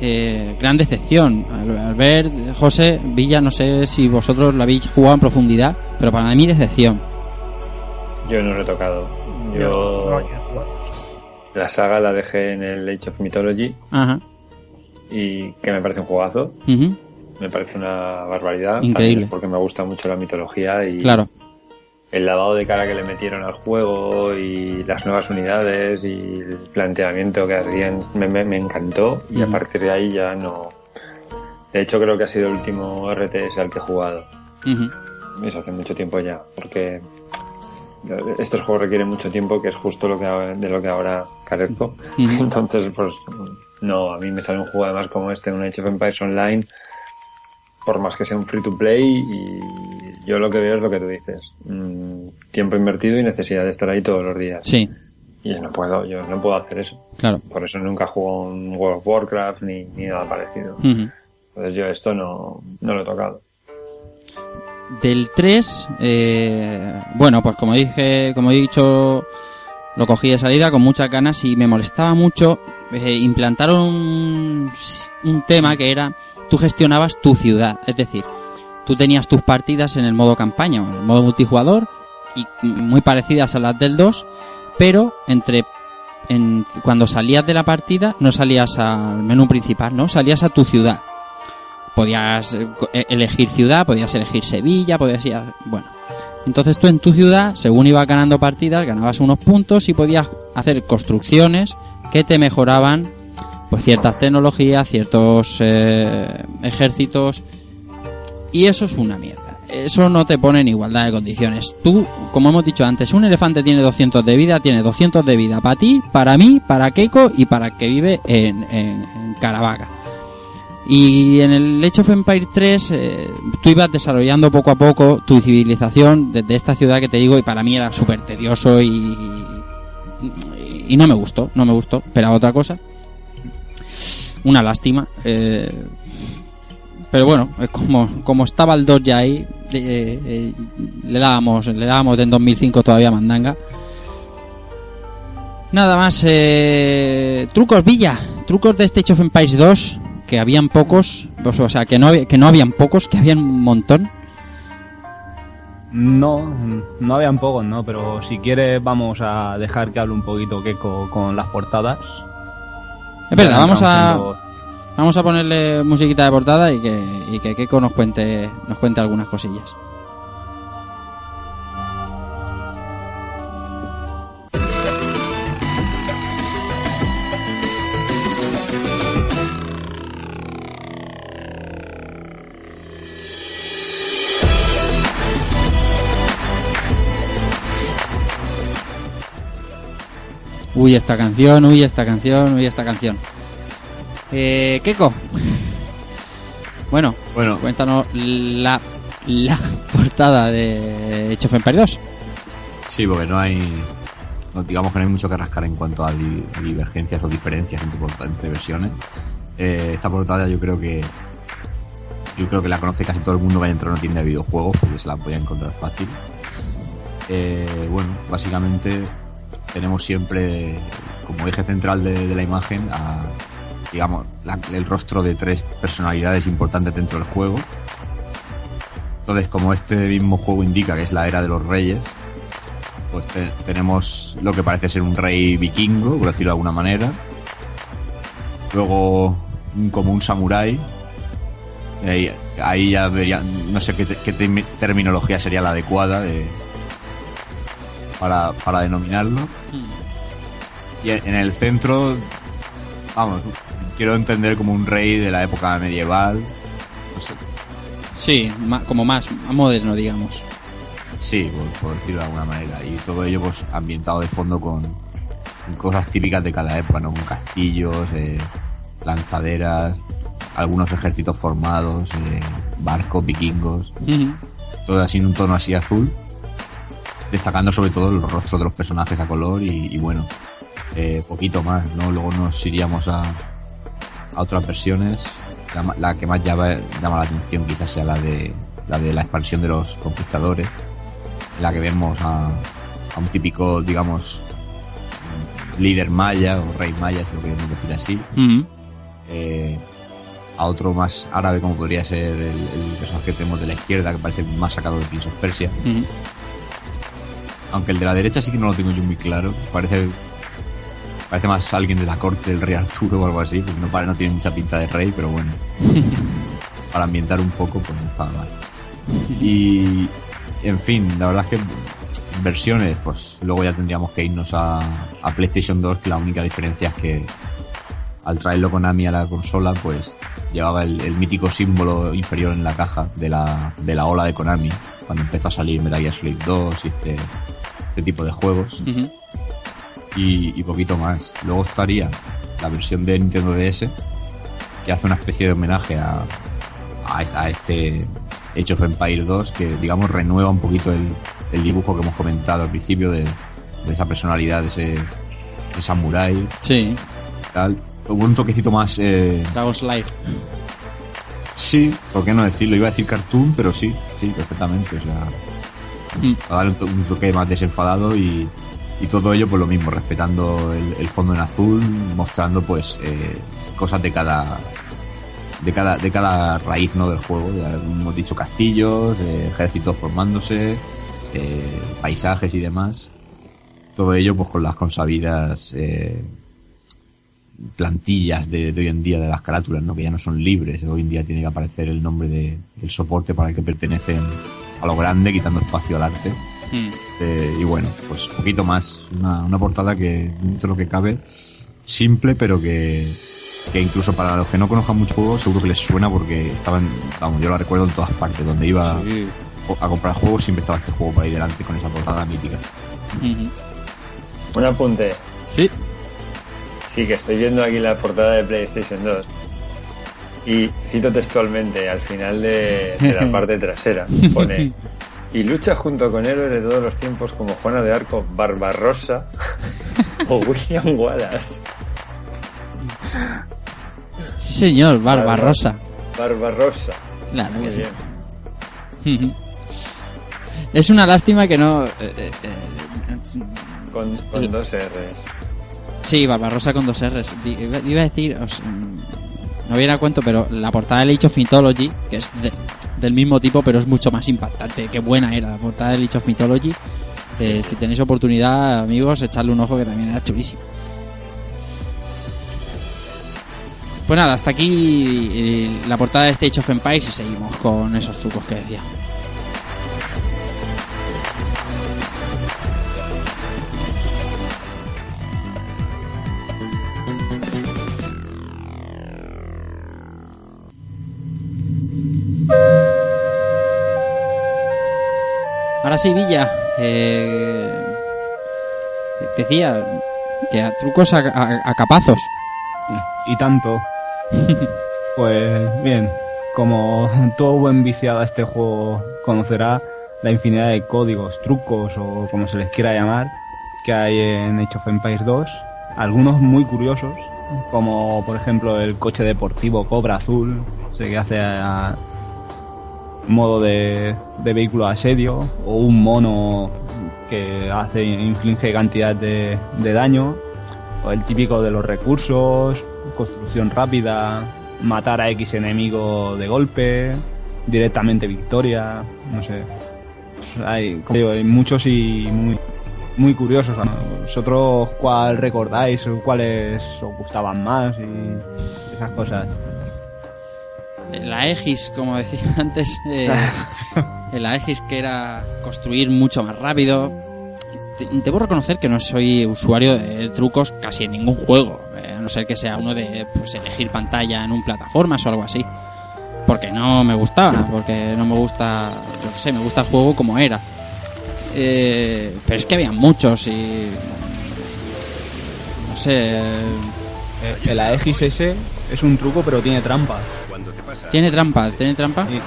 eh, gran decepción. Al, al ver, José Villa, no sé si vosotros lo habéis jugado en profundidad, pero para mí decepción. Yo no lo he tocado. Yo la saga la dejé en el Age of Mythology Ajá. y que me parece un juegazo. Ujú, Me parece una barbaridad. Increíble. Porque me gusta mucho la mitología y Claro. el lavado de cara que le metieron al juego y las nuevas unidades y el planteamiento que hacían me, me- me encantó y a Ujú. partir de ahí ya no. De hecho creo que ha sido el último RTS al que he jugado. Eso hace mucho tiempo ya, porque estos juegos requieren mucho tiempo, que es justo lo que de lo que ahora carezco. *laughs* Entonces, pues no, a mí me sale un juego además como este, un Age of Empires Online, por más que sea un free to play, y yo lo que veo es lo que tú dices. Mm, tiempo invertido y necesidad de estar ahí todos los días. Sí, Y yo no puedo, yo no puedo hacer eso. claro. Por eso nunca juego un World of Warcraft ni, ni nada parecido. Entonces yo esto no, no lo he tocado. Del 3, eh, bueno, pues como dije, como he dicho, lo cogí de salida con muchas ganas y me molestaba mucho. eh, implantaron un, un tema que era, tú gestionabas tu ciudad, es decir, tú tenías tus partidas en el modo campaña o en el modo multijugador y muy parecidas a las del 2, pero entre en, cuando salías de la partida no salías al menú principal, no, salías a tu ciudad podías eh, eh, elegir ciudad, podías elegir Sevilla, podías ir a- bueno. Entonces tú en tu ciudad, según ibas ganando partidas, ganabas unos puntos y podías hacer construcciones que te mejoraban pues ciertas tecnologías, ciertos eh, ejércitos y eso es una mierda. Eso no te pone en igualdad de condiciones. Tú, como hemos dicho antes, un elefante tiene 200 de vida, tiene 200 de vida para ti, para mí, para Keiko y para el que vive en, en, Caravaca. Y en el Age of Empire 3 eh, tú ibas desarrollando poco a poco tu civilización desde esta ciudad que te digo y para mí era súper tedioso y, y, no me gustó, no me gustó, esperaba otra cosa. Una lástima. eh, pero bueno, como, como estaba el 2 ya ahí, eh, eh, le dábamos, le dábamos en 2005 todavía mandanga. Nada más, eh, trucos Villa, trucos de este Age of Empires 2, que habían pocos, pues, o sea, que no, que no habían pocos, que habían un montón. No, no habían pocos, ¿no? Pero si quieres vamos a dejar que hable un poquito Keiko con las portadas. Es verdad, vamos a, los- vamos a ponerle musiquita de portada y que, y que Keiko nos cuente, nos cuente algunas cosillas. Uy, esta canción, uy, esta canción, uy, esta canción. Eh, Keiko. Bueno, Bueno, cuéntanos la, la portada de Age of Empires 2. sí, porque no hay. no, digamos que no hay mucho que rascar en cuanto a di- divergencias o diferencias entre, entre versiones. Eh, esta portada yo creo que. Yo creo que la conoce casi todo el mundo que haya entrado en una tienda de videojuegos porque se la puede encontrar fácil. Eh, bueno, básicamente tenemos siempre como eje central de, la imagen digamos, el rostro de tres personalidades importantes dentro del juego. Entonces, como este mismo juego indica que es la era de los reyes, pues te- tenemos lo que parece ser un rey vikingo, por decirlo de alguna manera. Luego, como un samurái. Ahí, ya vería, no sé qué, qué te- terminología sería la adecuada de, para, para denominarlo. Y en el centro, vamos, quiero entender como un rey de la época medieval. No sé, Sí, como más, más moderno, digamos. Sí, por, por decirlo de alguna manera. Y todo ello pues ambientado de fondo con, cosas típicas de cada época, ¿no? Con castillos, eh, lanzaderas, algunos ejércitos formados, eh, barcos, vikingos, todo así en un tono así azul. Destacando sobre todo los rostros de los personajes a color y, y bueno, eh, poquito más, ¿no? Luego nos iríamos a, a otras versiones. La, que más llama, llama la atención quizás sea la de la de la expansión de los conquistadores, en la que vemos a, a un típico, digamos, líder maya o rey maya, si lo queremos decir así. Ujú. Eh, a otro más árabe como podría ser el, el personaje que tenemos de la izquierda, que parece más sacado de Prince of Persia. Ujú. Aunque el de la derecha sí que no lo tengo yo muy claro. Parece parece más alguien de la corte del rey Arturo o algo así, porque no, pare- no tiene mucha pinta de rey, pero bueno. *laughs* Para ambientar un poco, pues no estaba mal. Y, en fin, la verdad es que versiones, pues luego ya tendríamos que irnos a, a PlayStation 2, que la única diferencia es que al traerlo Konami a la consola, pues llevaba el, el mítico símbolo inferior en la caja de la, de la ola de Konami, cuando empezó a salir Metal Gear Solid 2 y este este tipo de juegos y, y poquito más. Luego estaría la versión de Nintendo DS que hace una especie de homenaje a, a, a este Age of Empire 2 que digamos renueva un poquito el, el dibujo que hemos comentado al principio de, de esa personalidad de ese, de ese samurai Sí, tal. Un toquecito más eh, Dragon's Life. Sí, ¿por qué no decirlo? Iba a decir cartoon, pero sí, sí, perfectamente. O sea, A darle un, to- un toque más desenfadado y, y todo ello, pues lo mismo, respetando el, fondo en azul, mostrando pues eh, cosas de cada de cada de cada raíz no del juego. Hemos dicho castillos, eh, ejércitos formándose, eh, paisajes y demás. Todo ello, pues con las consabidas plantillas de, de hoy en día de las carátulas, ¿no? que ya no son libres. Hoy en día tiene que aparecer el nombre de- del soporte para el que pertenecen a lo grande, quitando espacio al arte. Mm. Eh, y bueno, pues un poquito más. Una, una portada que, dentro de lo que cabe, simple, pero que, que incluso para los que no conozcan mucho juego, seguro que les suena porque estaban, vamos, yo la recuerdo en todas partes. Donde iba Sí. a comprar juegos, siempre estaba este juego por ahí delante con esa portada mítica. Un apunte. Sí. Sí, que estoy viendo aquí la portada de PlayStation 2. Y cito textualmente, al final de, de la *laughs* parte trasera, pone y lucha junto con héroes de todos los tiempos como Juana de Arco, Barbarossa *laughs* o William Wallace. Sí, señor, Barbarosa. Barbarossa. Claro Muy que sí. bien. *laughs* Es una lástima que no. eh, eh, eh, Con, con dos R's. Sí, Barbarosa con dos R's. Iba a decir. mm, no viene a cuento, pero la portada de Age of Mythology, que es de- del mismo tipo, pero es mucho más impactante. Qué buena era la portada de Age of Mythology. Eh, si tenéis oportunidad, amigos, echarle un ojo que también era chulísimo. Pues nada, hasta aquí eh, la portada de este Age of Empires y seguimos con esos trucos que decía. Ahora sí, Villa. Eh, decía que a trucos a, a- a capazos. y tanto. *laughs* pues bien, como todo buen viciado a este juego conocerá la infinidad de códigos, trucos o como se les quiera llamar que hay en Age of Empires 2, algunos muy curiosos, como por ejemplo el coche deportivo Cobra Azul, sé que hace a modo de, de vehículo asedio, o un mono que hace inflige cantidad de, de daño, o el típico de los recursos, construcción rápida, matar a X enemigo de golpe, directamente victoria, no sé. Hay, muchos y muy, muy curiosos. ¿Vosotros cuál recordáis cuáles os gustaban más y esas cosas? La Aegis, como decía *laughs* antes, eh, *laughs* el Aegis que era construir mucho más rápido. Debo reconocer que no soy usuario de trucos casi en ningún juego, eh, a no ser que sea uno de pues, elegir pantalla en un plataformas o algo así. Porque no me gustaba, porque no me gusta, yo qué sé, me gusta el juego como era. Eh, pero es que había muchos y... No sé... Eh, El Aegis ese es un truco pero tiene trampa. ¿Tiene trampa? ¿Tiene trampa? Sí,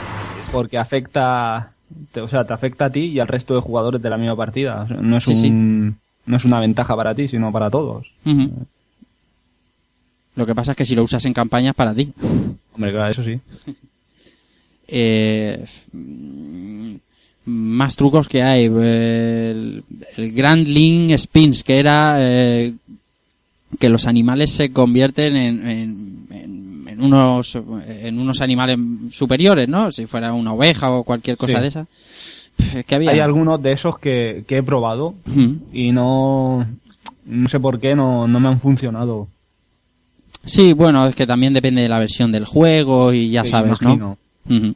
porque afecta, te- o sea, te afecta a ti y al resto de jugadores de la misma partida. O sea, no es Sí, sí. un, no es una ventaja para ti, sino para todos. Lo que pasa es que si lo usas en campaña es para ti. Hombre, claro, eso sí. *laughs* Eh, más trucos que hay. El, el Grand Link Spins, que era eh, que los animales se convierten en, en- en- en unos en unos animales superiores, ¿no? Si fuera una oveja o cualquier cosa Sí. de esa. Es que había... Hay algunos de esos que, que he probado y no, no sé por qué no, no me han funcionado. Sí, bueno, es que también depende de la versión del juego y ya Sí, sabes, imagino, ¿no? Ujú.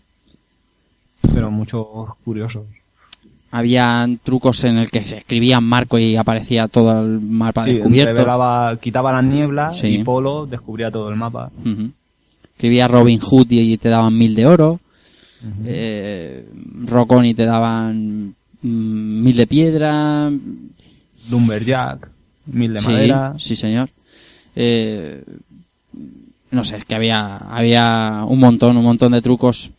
Pero muchos curiosos. Habían trucos en el que se escribía marco y aparecía todo el mapa Sí, descubierto. revelaba, quitaba la niebla Sí. y Polo descubría todo el mapa. Escribía Robin Hood y te daban mil de oro. Eh, Rockon y te daban mm, mil de piedra, Lumberjack, mil de sí, madera. sí señor. Eh, no sé, es que había, había un montón, un montón de trucos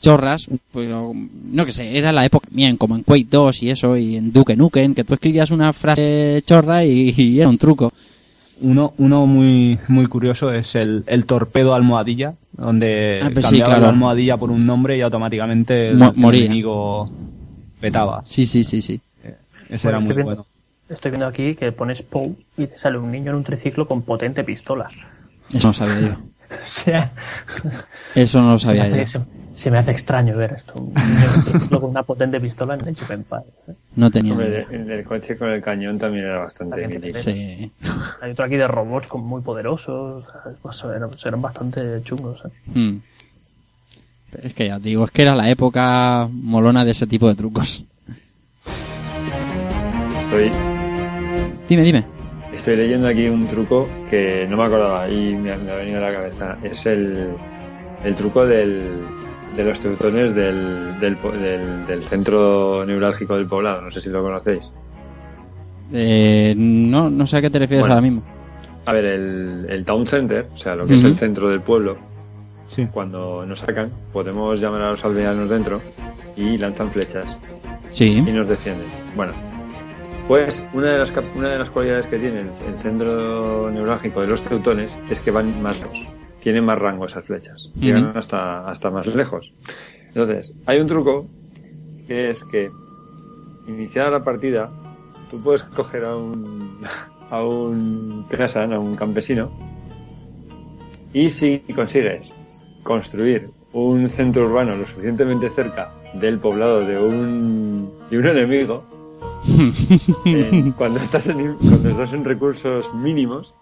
chorras, pero no que sé, era la época mía, como en Quake 2 y eso, y en Duke Nukem, que tú escribías una frase chorra y, y era un truco. Uno, uno muy, muy curioso es el, el torpedo almohadilla, donde Ah, pues sí, cambiaba claro. la almohadilla por un nombre y automáticamente el, Mo- el moría. enemigo petaba. Sí, sí, sí, sí. Ese Bueno, era muy estoy viendo- bueno. Estoy viendo aquí que pones POW y te sale un niño en un triciclo con potente pistola. Eso no sabía yo. *laughs* O sea, Eso no lo sabía yo. Se- me hace extraño ver esto. Un triciclo con *laughs* una potente pistola en of Empires. ¿eh? No tenía. Hombre, el, el coche con el cañón también era bastante También. Sí. Hay otro aquí de robots con muy poderosos. Pues eran, eran bastante chungos. ¿eh? Mm. Es que ya te digo, es que era la época molona de ese tipo de trucos. Estoy, Dime, dime. estoy leyendo aquí un truco que no me acordaba y me, ha- me ha venido a la cabeza. Es el, el truco del, de los teutones del, del, del- del centro neurálgico del poblado. No sé si lo conocéis. Eh, no, no sé a qué te refieres Bueno. ahora mismo. A ver, el, el town center, o sea, lo que es el centro del pueblo, Sí. cuando nos sacan, podemos llamar a los aldeanos dentro y lanzan flechas Sí. y nos defienden. Bueno, pues una de las, una de las cualidades que tiene el, el centro neurálgico de los teutones es que van más lejos, tienen más rango esas flechas, llegan hasta, hasta más lejos. Entonces, hay un truco que es que iniciada la partida, tú puedes coger a un, *laughs* a un peasant, a un campesino, y si consigues construir un centro urbano lo suficientemente cerca del poblado de un, de un enemigo, *laughs* eh, cuando, estás en, cuando estás en recursos mínimos,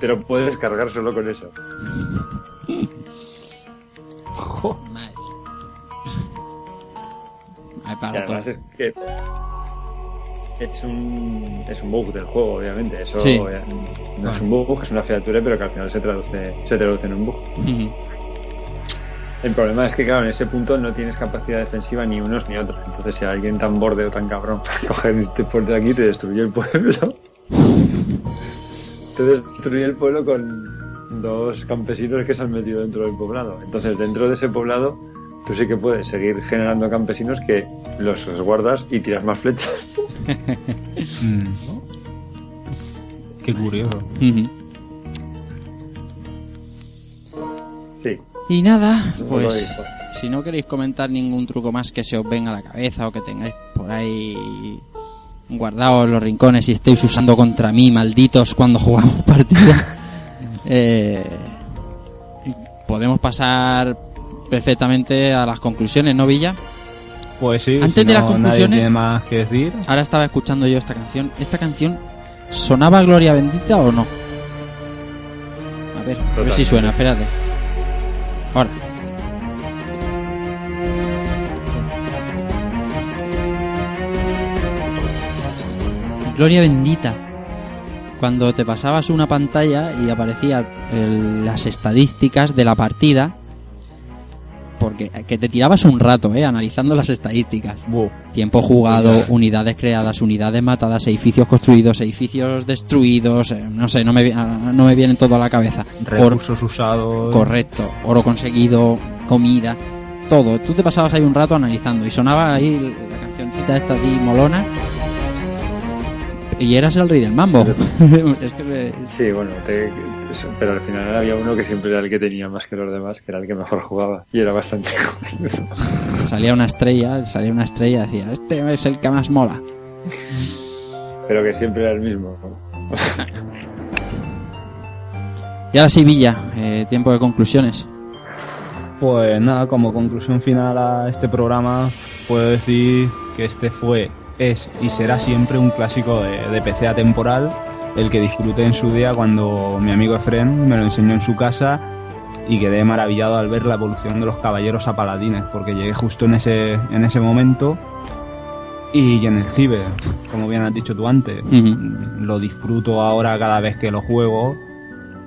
te lo puedes cargar solo con eso. Madre. Ay, Y además todo. es que es un, es un bug del juego, obviamente. Eso Sí. no es un bug, es una feature, pero que al final se traduce, se traduce en un bug. El problema es que, claro, en ese punto no tienes capacidad defensiva ni unos ni otros. Entonces, si alguien tan borde o tan cabrón *laughs* este por de aquí, te destruye el pueblo. Te destruye el pueblo con dos campesinos que se han metido dentro del poblado. Entonces, dentro de ese poblado, tú sí que puedes seguir generando campesinos que los resguardas y tiras más flechas. *laughs* Mm. Qué curioso. Sí. Y nada, pues si no queréis comentar ningún truco más que se os venga a la cabeza o que tengáis por ahí guardados en los rincones y estéis usando contra mí, malditos, cuando jugamos *laughs* partida, eh, podemos pasar perfectamente a las conclusiones, ¿no, Villa? Pues sí, Antes si de las no, nadie conclusiones- tiene más que decir. Ahora estaba escuchando yo esta canción. ¿Esta canción sonaba Gloria Bendita o no? A ver, a ver si Totalmente. suena, espérate. Ahora. Gloria Bendita. Cuando te pasabas una pantalla y aparecía el- las estadísticas de la partida, porque que te tirabas un rato, eh, analizando las estadísticas. Tiempo jugado, unidades creadas, unidades matadas, edificios construidos, edificios destruidos, eh, no sé, no me, ah, no me vienen todo a la cabeza. Or- Recursos usados. correcto, oro conseguido, comida, todo. Tú te pasabas ahí un rato analizando y sonaba ahí la cancioncita esta de molona y eras el rey del mambo. *laughs* es que me- Sí, bueno, te- pero al final había uno que siempre era el que tenía más que los demás, que era el que mejor jugaba. Y era bastante jodido. *laughs* salía una estrella, salía una estrella y decía, este es el que más mola. Pero que siempre era el mismo. Y ahora sí, Villa, eh, tiempo de conclusiones. Pues nada, como conclusión final a este programa, puedo decir que este fue, es y será siempre un clásico de, de PC atemporal, el que disfruté en su día cuando mi amigo Efren me lo enseñó en su casa y quedé maravillado al ver la evolución de los caballeros a paladines, porque llegué justo en ese, en ese momento y en el ciber, como bien has dicho tú antes, lo disfruto ahora cada vez que lo juego,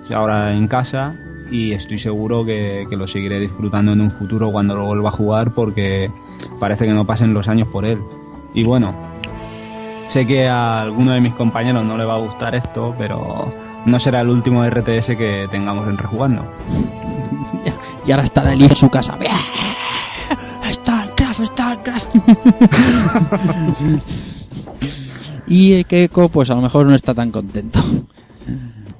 ahora en casa y estoy seguro que, que lo seguiré disfrutando en un futuro cuando lo vuelva a jugar porque parece que no pasen los años por él. Y bueno, sé que a alguno de mis compañeros no le va a gustar esto, pero no será el último RTS que tengamos en rejugando. *laughs* Y ahora estará el en su casa. Starcraft, Starcraft. *laughs* y el Keiko, pues a lo mejor no está tan contento.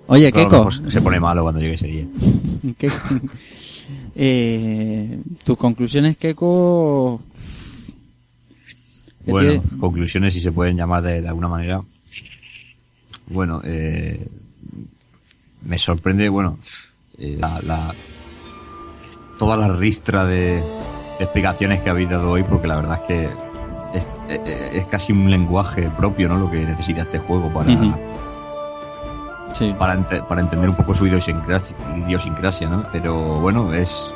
Oye, Keiko, se pone malo cuando llegue ese día. *laughs* ¿qué- eh, tus conclusiones, Keiko. ¿Qué Bueno, tiene? conclusiones, si se pueden llamar de, de alguna manera. Bueno, eh, me sorprende, bueno, eh, la, la- toda la ristra de, de explicaciones que habéis dado hoy, porque la verdad es que es, eh, es casi un lenguaje propio, ¿no? Lo que necesita este juego para. Sí. para, ente- para entender un poco su idiosincrasia, idiosincrasia, ¿no? Pero bueno, es.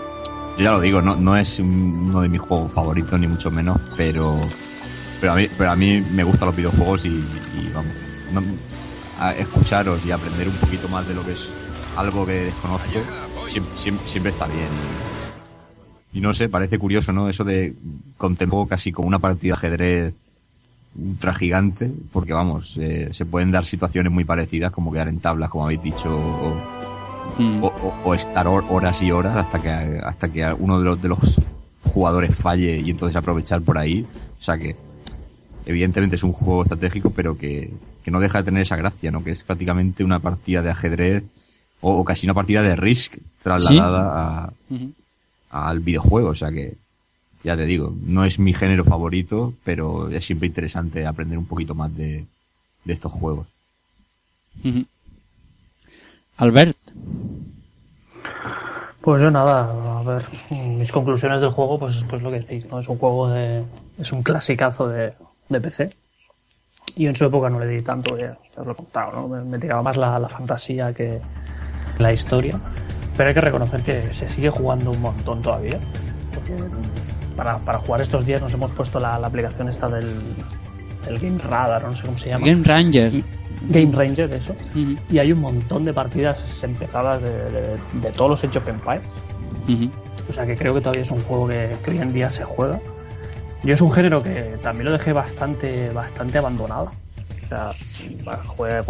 Yo ya lo digo, no, no es un- uno de mis juegos favoritos, ni mucho menos, pero. Pero a mí, pero a mí me gustan los videojuegos y, y vamos. no- a escucharos y aprender un poquito más de lo que es algo que desconozco siempre, siempre, siempre está bien. Y, y no sé, parece curioso, ¿no? Eso de contemplar casi como una partida de ajedrez ultra gigante, porque vamos, eh, se pueden dar situaciones muy parecidas, como quedar en tablas, como habéis dicho, o, Mm. o, o- o estar hor- horas y horas hasta que hasta que uno de los, de los jugadores falle y entonces aprovechar por ahí. O sea que, evidentemente es un juego estratégico, pero que, que no deja de tener esa gracia, ¿no? Que es prácticamente una partida de ajedrez o, o casi una partida de Risk trasladada a, al videojuego. O sea que, ya te digo, no es mi género favorito, pero es siempre interesante aprender un poquito más de, de estos juegos. Albert. Pues yo nada, a ver, mis conclusiones del juego, pues, pues lo que decís, ¿no? Es un juego de, es un clasicazo de, de PC. Y en su época no le di tanto, ya, ya os lo he contado, ¿no? Me, me tiraba más la, la fantasía que la historia. Pero hay que reconocer que se sigue jugando un montón todavía. Porque para, para jugar estos días nos hemos puesto la, la aplicación esta del, del Game Radar, no sé cómo se llama. Game Ranger. Game Ranger, eso. Ujú. Y hay un montón de partidas empezadas de, de- de todos los Age of Empires. Ujú. O sea que creo que todavía es un juego que, que hoy en día se juega. Yo es un género que también lo dejé bastante, bastante abandonado. O sea, jugué al,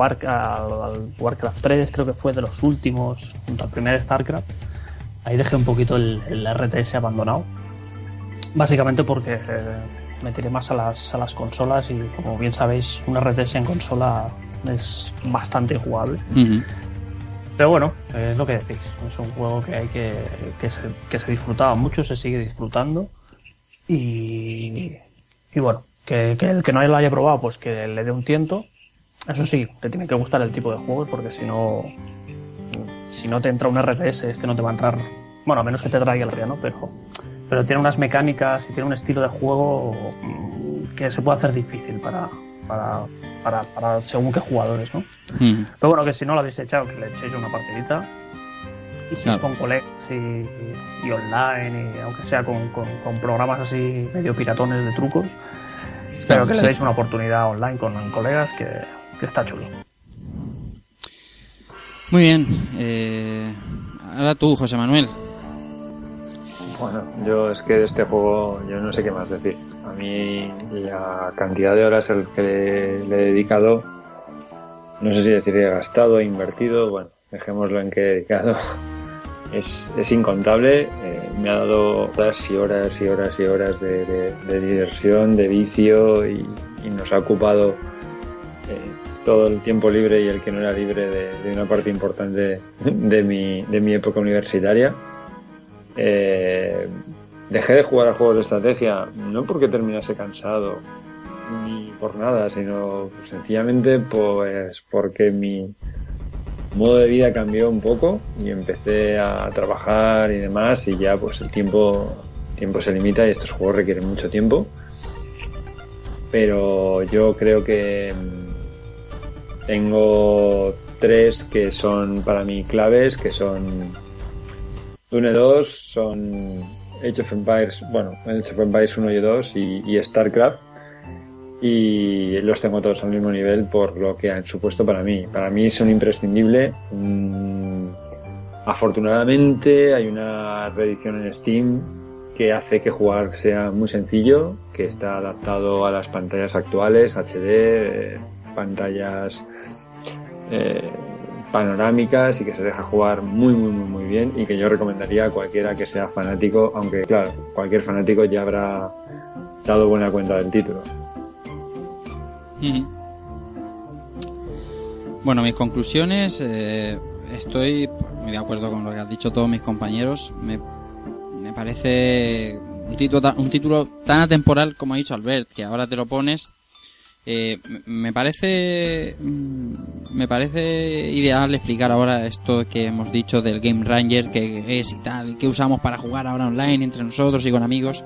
Warcraft 3, creo que fue de los últimos, junto al primer StarCraft. Ahí dejé un poquito el, el RTS abandonado. Básicamente porque eh, me tiré más a las, a las consolas y como bien sabéis, un RTS en consola es bastante jugable. Pero bueno, es lo que decís. Es un juego que hay que, que, se, que se disfrutaba mucho, se sigue disfrutando. Y, y bueno, que, que el que no lo haya probado, pues que le dé un tiento. Eso sí, te tiene que gustar el tipo de juegos, porque si no, si no te entra un RTS, este no te va a entrar. Bueno, a menos que te traiga el río, ¿no? Pero, pero tiene unas mecánicas y tiene un estilo de juego mm, que se puede hacer difícil para, para, para, para según qué jugadores, ¿no? Ujú. Pero bueno, que si no lo habéis echado, que le echéis una partidita. Y si Claro. es con colegas y, y online, y aunque sea con, con- con programas así medio piratones de trucos, pero que sí. le deis una oportunidad online con colegas que, que está chulo. Muy bien. Eh, ahora tú, José Manuel. Bueno, yo es que de este juego yo no sé qué más decir. A mí la cantidad de horas al que le, le he dedicado, no sé si decir he gastado, he invertido, bueno, dejémoslo en que he dedicado. *laughs* Es, es incontable, eh, me ha dado horas y horas y horas y horas de, diversión, de vicio y, nos ha ocupado eh, todo el tiempo libre y el que no era libre de, de una parte importante de mi, de mi época universitaria. Eh, dejé de jugar a juegos de estrategia, no porque terminase cansado, ni por nada, sino sencillamente pues porque mi modo de vida cambió un poco y empecé a trabajar y demás y ya pues el tiempo, tiempo se limita y estos juegos requieren mucho tiempo. Pero yo creo que mm, tengo tres que son para mí claves, que son Dune 2, son Age of Empires, bueno, Age of Empires 1 y 2 y, y StarCraft. Y los tengo todos al mismo nivel por lo que han supuesto para mí. Para mí son imprescindible. Mm, afortunadamente hay una reedición en Steam que hace que jugar sea muy sencillo, que está adaptado a las pantallas actuales, HD, eh, pantallas eh, panorámicas y que se deja jugar muy muy muy muy bien y que yo recomendaría a cualquiera que sea fanático, aunque claro, cualquier fanático ya habrá dado buena cuenta del título. Bueno, mis conclusiones, eh, estoy muy de acuerdo con lo que han dicho todos mis compañeros. Me, me parece un título, un título tan atemporal como ha dicho Albert, que ahora te lo pones. Eh, me- me parece mm, me parece ideal explicar ahora esto que hemos dicho del Game Ranger, que es y tal, que usamos para jugar ahora online entre nosotros y con amigos.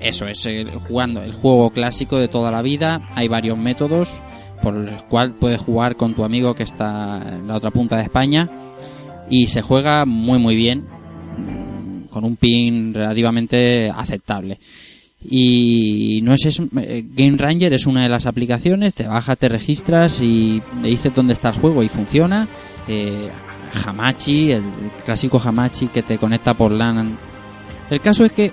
Eso es, el, jugando el juego clásico de toda la vida. Hay varios métodos por el cual puedes jugar con tu amigo que está en la otra punta de España y se juega muy muy bien mm, con un pin relativamente aceptable. Y no es eso, eh, Game Ranger es una de las aplicaciones, te bajas, te registras y te dices dónde está el juego y funciona. Eh, Hamachi, el clásico Hamachi que te conecta por LAN. El caso es que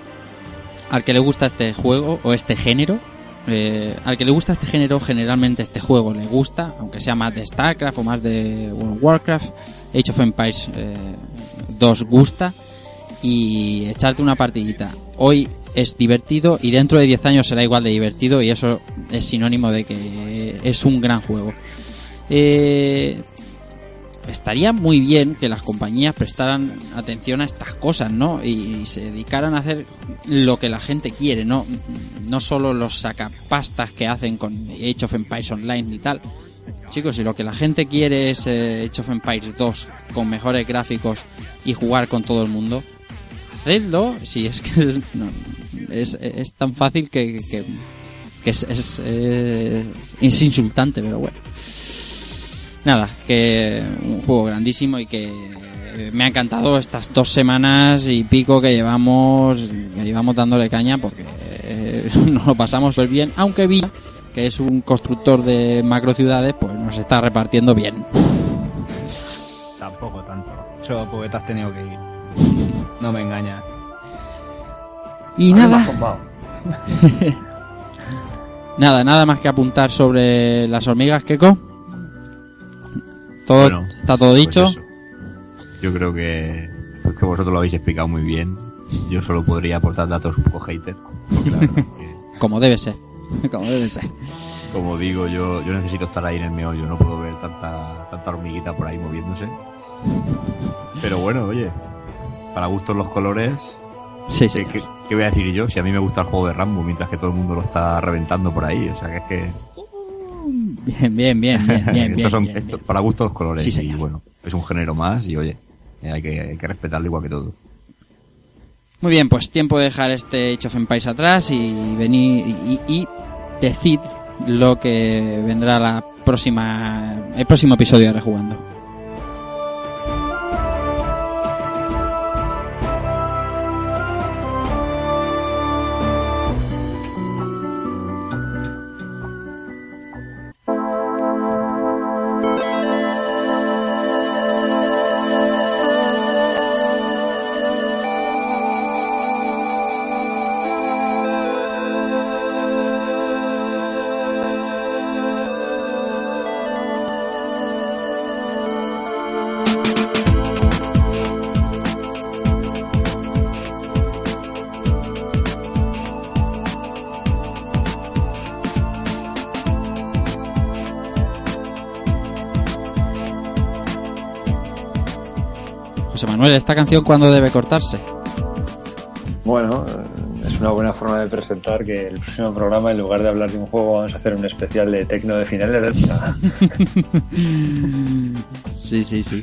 al que le gusta este juego o este género, eh, al que le gusta este género, generalmente este juego le gusta, aunque sea más de StarCraft o más de World of Warcraft, Age of Empires eh, 2 gusta y echarte una partidita. Hoy es divertido y dentro de 10 años será igual de divertido y eso es sinónimo de que es un gran juego. Eh, estaría muy bien que las compañías prestaran atención a estas cosas, ¿no? Y, se dedicaran a hacer lo que la gente quiere, ¿no? No solo los sacapastas que hacen con Age of Empires Online y tal. Chicos, si lo que la gente quiere es eh, Age of Empires 2 con mejores gráficos y jugar con todo el mundo, hacedlo. Si es que es, no, es, es tan fácil que, que, que es, es, eh, es insultante, pero bueno. Nada, que un juego grandísimo y que me ha encantado estas dos semanas y pico que llevamos que llevamos dándole caña porque eh, *laughs* nos lo pasamos bien, aunque vi que es un constructor de macro ciudades, pues nos está repartiendo bien. Tampoco tanto. Solo porque te has tenido que ir. No me engañas. Y me nada, *laughs* nada, nada más que apuntar sobre las hormigas, Keko. Todo, Bueno, está todo pues dicho. Yo creo que, pues que vosotros lo habéis explicado muy bien. Yo solo podría aportar datos un poco hater. que, *laughs* Como debe ser. *laughs* Como debe ser. como digo, yo, yo necesito estar ahí en el meollo. No puedo ver tanta, tanta hormiguita por ahí moviéndose. Pero bueno, oye, para gustos los colores. Sí, sí. ¿Qué, qué- qué voy a decir yo? Si a mí me gusta el juego de Rambo mientras que todo el mundo lo está reventando por ahí. O sea que es que. Bien, bien, bien, bien, *laughs* bien, Estos son bien, esto- bien. para gustos los colores. Sí, y bueno, es un género más y oye, eh, hay que, hay que respetarlo igual que todo. Muy bien, pues tiempo de dejar este Age of Empires atrás y venir y, y decir lo que vendrá la próxima el próximo episodio de Rejugando. ¿Esta canción cuándo debe cortarse? Bueno, es una buena forma de presentar que el próximo programa, en lugar de hablar de un juego, vamos a hacer un especial de tecno de finales de. *laughs* Sí, sí, sí.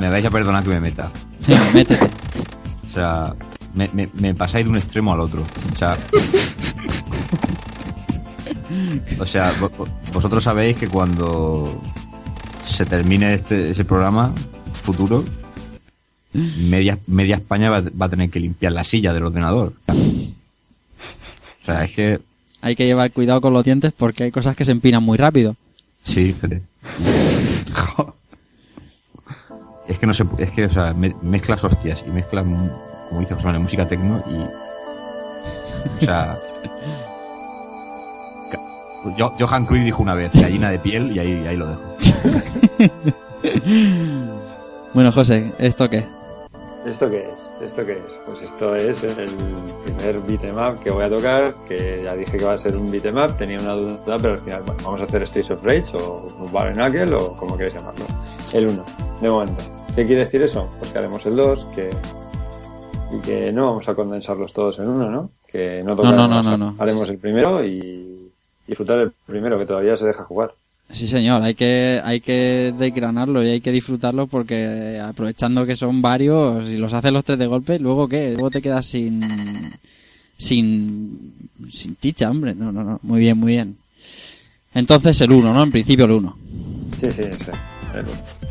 Me vais a perdonar que me meta. Métete. O sea, me, me- me pasáis de un extremo al otro. O sea. O sea, vosotros sabéis que cuando se termine este ese programa futuro, media, media España va, va a tener que limpiar la silla del ordenador. O sea, es que. Hay que llevar cuidado con los dientes porque hay cosas que se empinan muy rápido. Sí, fíjate. *laughs* Es que no se. Es que, o sea, me- mezclas hostias y mezclas como dice José Manuel, música tecno y. O sea. *laughs* Jo- Johan Cruyff dijo una vez, gallina de piel, y ahí, ahí lo dejo. *laughs* Bueno, José, ¿esto qué? ¿Esto qué es? ¿Esto qué es? Pues esto es el primer beatmap que voy a tocar, que ya dije que va a ser un beatmap, tenía una duda, pero al final, bueno, vamos a hacer Streets of Rage o Bare Knuckle o como queréis llamarlo. El 1, de momento. ¿Qué quiere decir eso? Pues que haremos el 2, que y que no vamos a condensarlos todos en uno, ¿no? Que no No, no, no, no. haremos el primero y disfrutar el primero, que todavía se deja jugar. Sí, señor, hay que, hay que desgranarlo y hay que disfrutarlo porque aprovechando que son varios y los haces los tres de golpe, luego qué, luego te quedas sin, sin, sin chicha, hombre. No, no, no, muy bien, muy bien. Entonces el 1, ¿no? En principio el 1. Sí, sí, sí. el uno.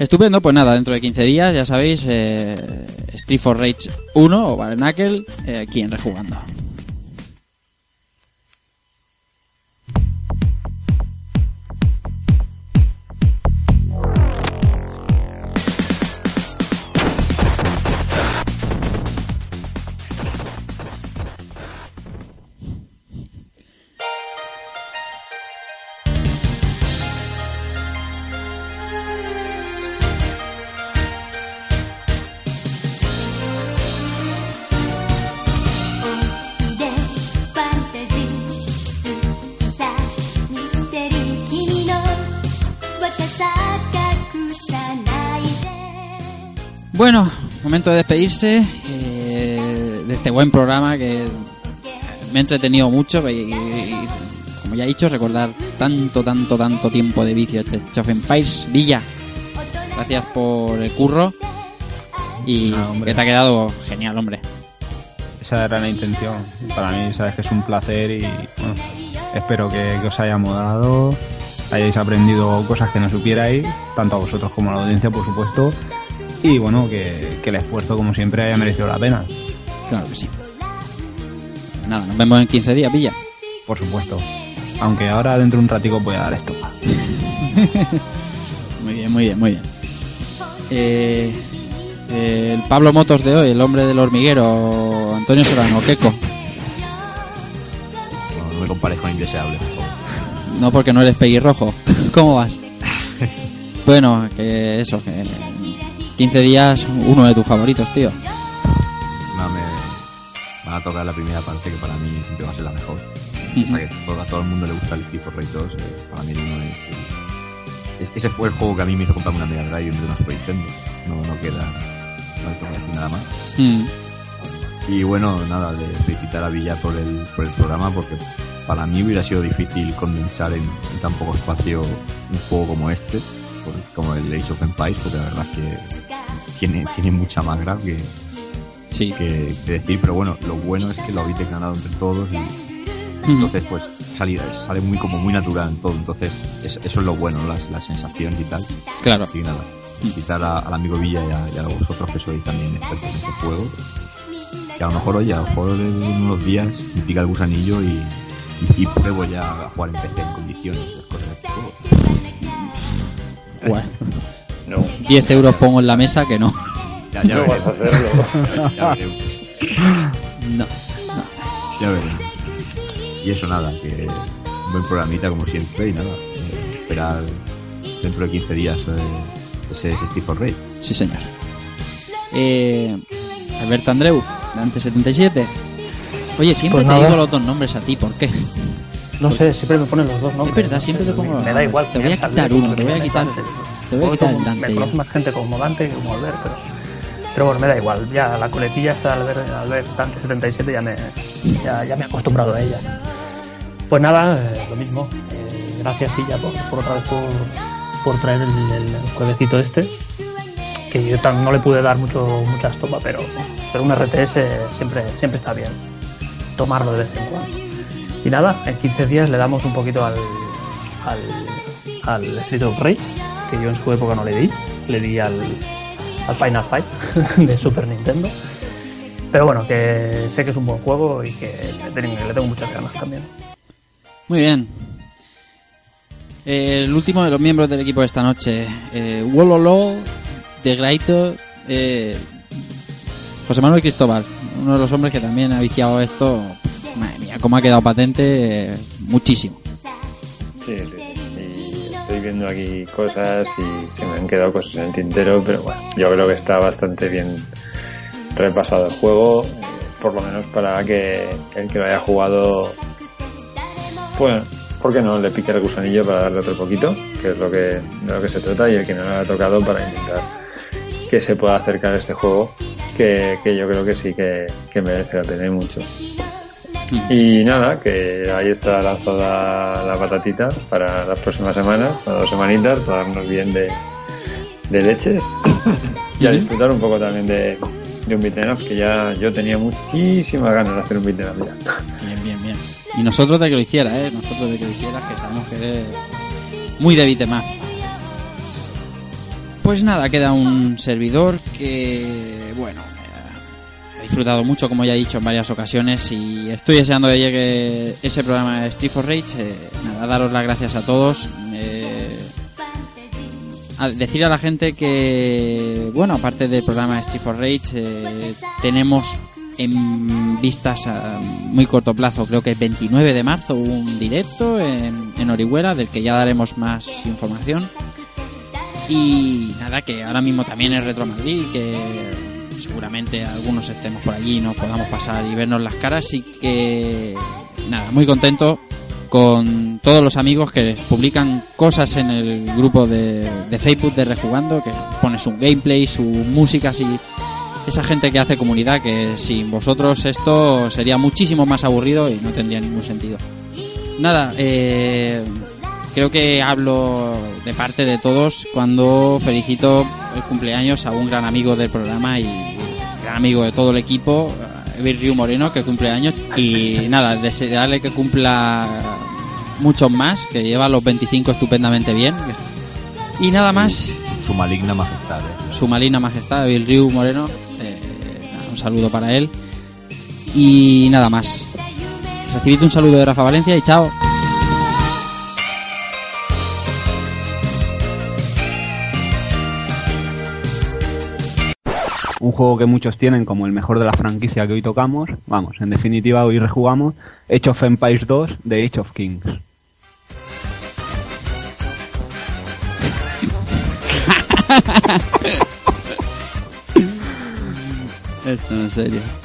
Estupendo, pues nada, dentro de 15 días, ya sabéis, eh, Street for Rage 1 o Bare Knuckle, eh, aquí en Rejugando. Momento de despedirse eh, de este buen programa que me ha entretenido mucho y, y- y, como ya he dicho, recordar tanto, tanto, tanto tiempo de vicio este of Empires. Villa, gracias por el curro y hombre. que te ha quedado genial, hombre. Esa era la intención. Para mí, sabes que es un placer y bueno, espero que, que os haya molado, hayáis aprendido cosas que no supierais, tanto a vosotros como a la audiencia, por supuesto. Y bueno, que, que el esfuerzo, como siempre, haya merecido la pena, Claro que sí. Nada, nos vemos en 15 días, Villa. por supuesto. Aunque ahora dentro de un ratico voy a dar esto. *laughs* Muy bien, muy bien, muy bien. Eh, eh, el Pablo Motos de hoy, el hombre del hormiguero, Antonio Serrano, Keco. No, no me compares con Indeseable, por favor. No porque no eres pelirrojo. ¿Cómo vas? *laughs* bueno, que eso, que 15 días uno de tus favoritos, tío. No, me van a tocar la primera parte que para mí siempre va a ser la mejor. O sea que todo- a todo el mundo le gusta el for Rage 2. eh, para mí el uno es, es- Ese fue el juego que a mí me hizo comprarme una Mega Drive de una Super Nintendo. No, no queda. No hay que decir nada más. Mm, Y bueno, nada, de felicitar a Villa por el, por el programa porque para mí hubiera sido difícil condensar en, en tan poco espacio un juego como este, por- como el Age of Empires, porque la verdad es que tiene, tiene mucha más grab que, sí. que, que decir, pero bueno, lo bueno es que lo habéis ganado entre todos y entonces pues sale, sale muy como muy natural en todo, entonces es- eso es lo bueno, las, las sensaciones y tal. Claro. Así nada, a- al amigo Villa y a, y a vosotros que sois también expertos en este juego. Que a lo mejor, oye, a lo mejor en unos días me pica el gusanillo y, y, y pruebo ya a jugar en PC en condiciones las cosas de este juego. Bueno, No, 10 euros pongo en la mesa que no. Ya, ya no vas a hacerlo. *laughs* Ya veremos. No. Ya veremos. Y eso nada, que un buen programita como siempre y nada, eh, esperar dentro de 15 días eh, ese, ese Steve for Rage. Sí, señor. Eh, Alberto Andreu, Dante 77. Oye, siempre Pues te digo los dos nombres a ti, ¿por qué? No sé, siempre me ponen los dos nombres. Es verdad, no siempre te pongo los Me da igual. Te voy a quitar uno, te voy a quitar-. Te voy como- Dante Me ya. conoce más gente como Dante que como Albert, pero... Pero bueno, me da igual. Ya la coletilla está al ver, al ver Dante 77 ya me, ya, ya me he acostumbrado a ella. Pues nada, eh, lo mismo. Eh, gracias, Silla, por, por otra vez por, por traer el, el jueguecito este. Que yo tan- no le pude dar mucho mucha estopa, pero, pero un RTS siempre, siempre está bien tomarlo de vez en cuando. Y nada, en 15 días le damos un poquito al, al, al Street of Rage, que yo en su época no le di. Le di al, al Final Fight *laughs* de Super Nintendo. Pero bueno, que sé que es un buen juego y que le tengo, muchas ganas también. Muy bien. Eh, el último de los miembros del equipo de esta noche, eh, Wololo, de Graito, eh, José Manuel Cristóbal, uno de los hombres que también ha viciado esto. Madre mía, cómo ha quedado patente, eh, muchísimo. Sí, sí, viendo aquí cosas y se me han quedado cosas en el tintero, pero bueno, yo creo que está bastante bien repasado el juego, por lo menos para que el que lo haya jugado, bueno, ¿por qué no? Le pique el gusanillo para darle otro poquito, que es lo que, de lo que se trata, y el que no lo haya tocado para intentar que se pueda acercar a este juego, que, que yo creo que sí que, que merece la pena mucho. Y nada, que ahí está lanzada la patatita para las próximas semanas, para dos semanitas, para darnos bien de, de leches *coughs* y a disfrutar un poco también de, de un beat'em que ya yo tenía muchísimas ganas de hacer un beat'em ya. Bien, bien, bien. Y nosotros de que lo hiciera, ¿eh? Nosotros de que lo hicieras, que sabemos que eres muy de beat'em. Pues nada, queda un servidor que, bueno, he disfrutado mucho, como ya he dicho en varias ocasiones, y estoy deseando que llegue ese programa de Street for Rage. Eh, nada, daros las gracias a todos. Eh, decir a la gente que, bueno, aparte del programa de Street for Rage, eh, tenemos en vistas a muy corto plazo, creo que el 29 de marzo, un directo en, en Orihuela, del que ya daremos más información. Y nada, que ahora mismo también es Retro Madrid, que seguramente algunos estemos por allí y nos podamos pasar y vernos las caras. Y que nada, muy contento con todos los amigos que publican cosas en el grupo de, de Facebook de Rejugando, que pones un gameplay, su música, así. Esa gente que hace comunidad, que sin vosotros esto sería muchísimo más aburrido y no tendría ningún sentido. Nada, eh, creo que hablo de parte de todos cuando felicito el cumpleaños a un gran amigo del programa y gran amigo de todo el equipo, Evil Ryu Moreno, que cumple años. Y nada, desearle que cumpla muchos más, que lleva los 25 estupendamente bien. Y nada más, Su, su maligna majestad. ¿eh? su maligna majestad, Evil Ryu Moreno. eh, un saludo para él. Y nada más. Recibid un saludo de Rafa Valencia y chao. Juego que muchos tienen como el mejor de la franquicia que hoy tocamos. Vamos, en definitiva hoy rejugamos Age of Empires 2 de Age of Kings. *laughs* Esto es serio.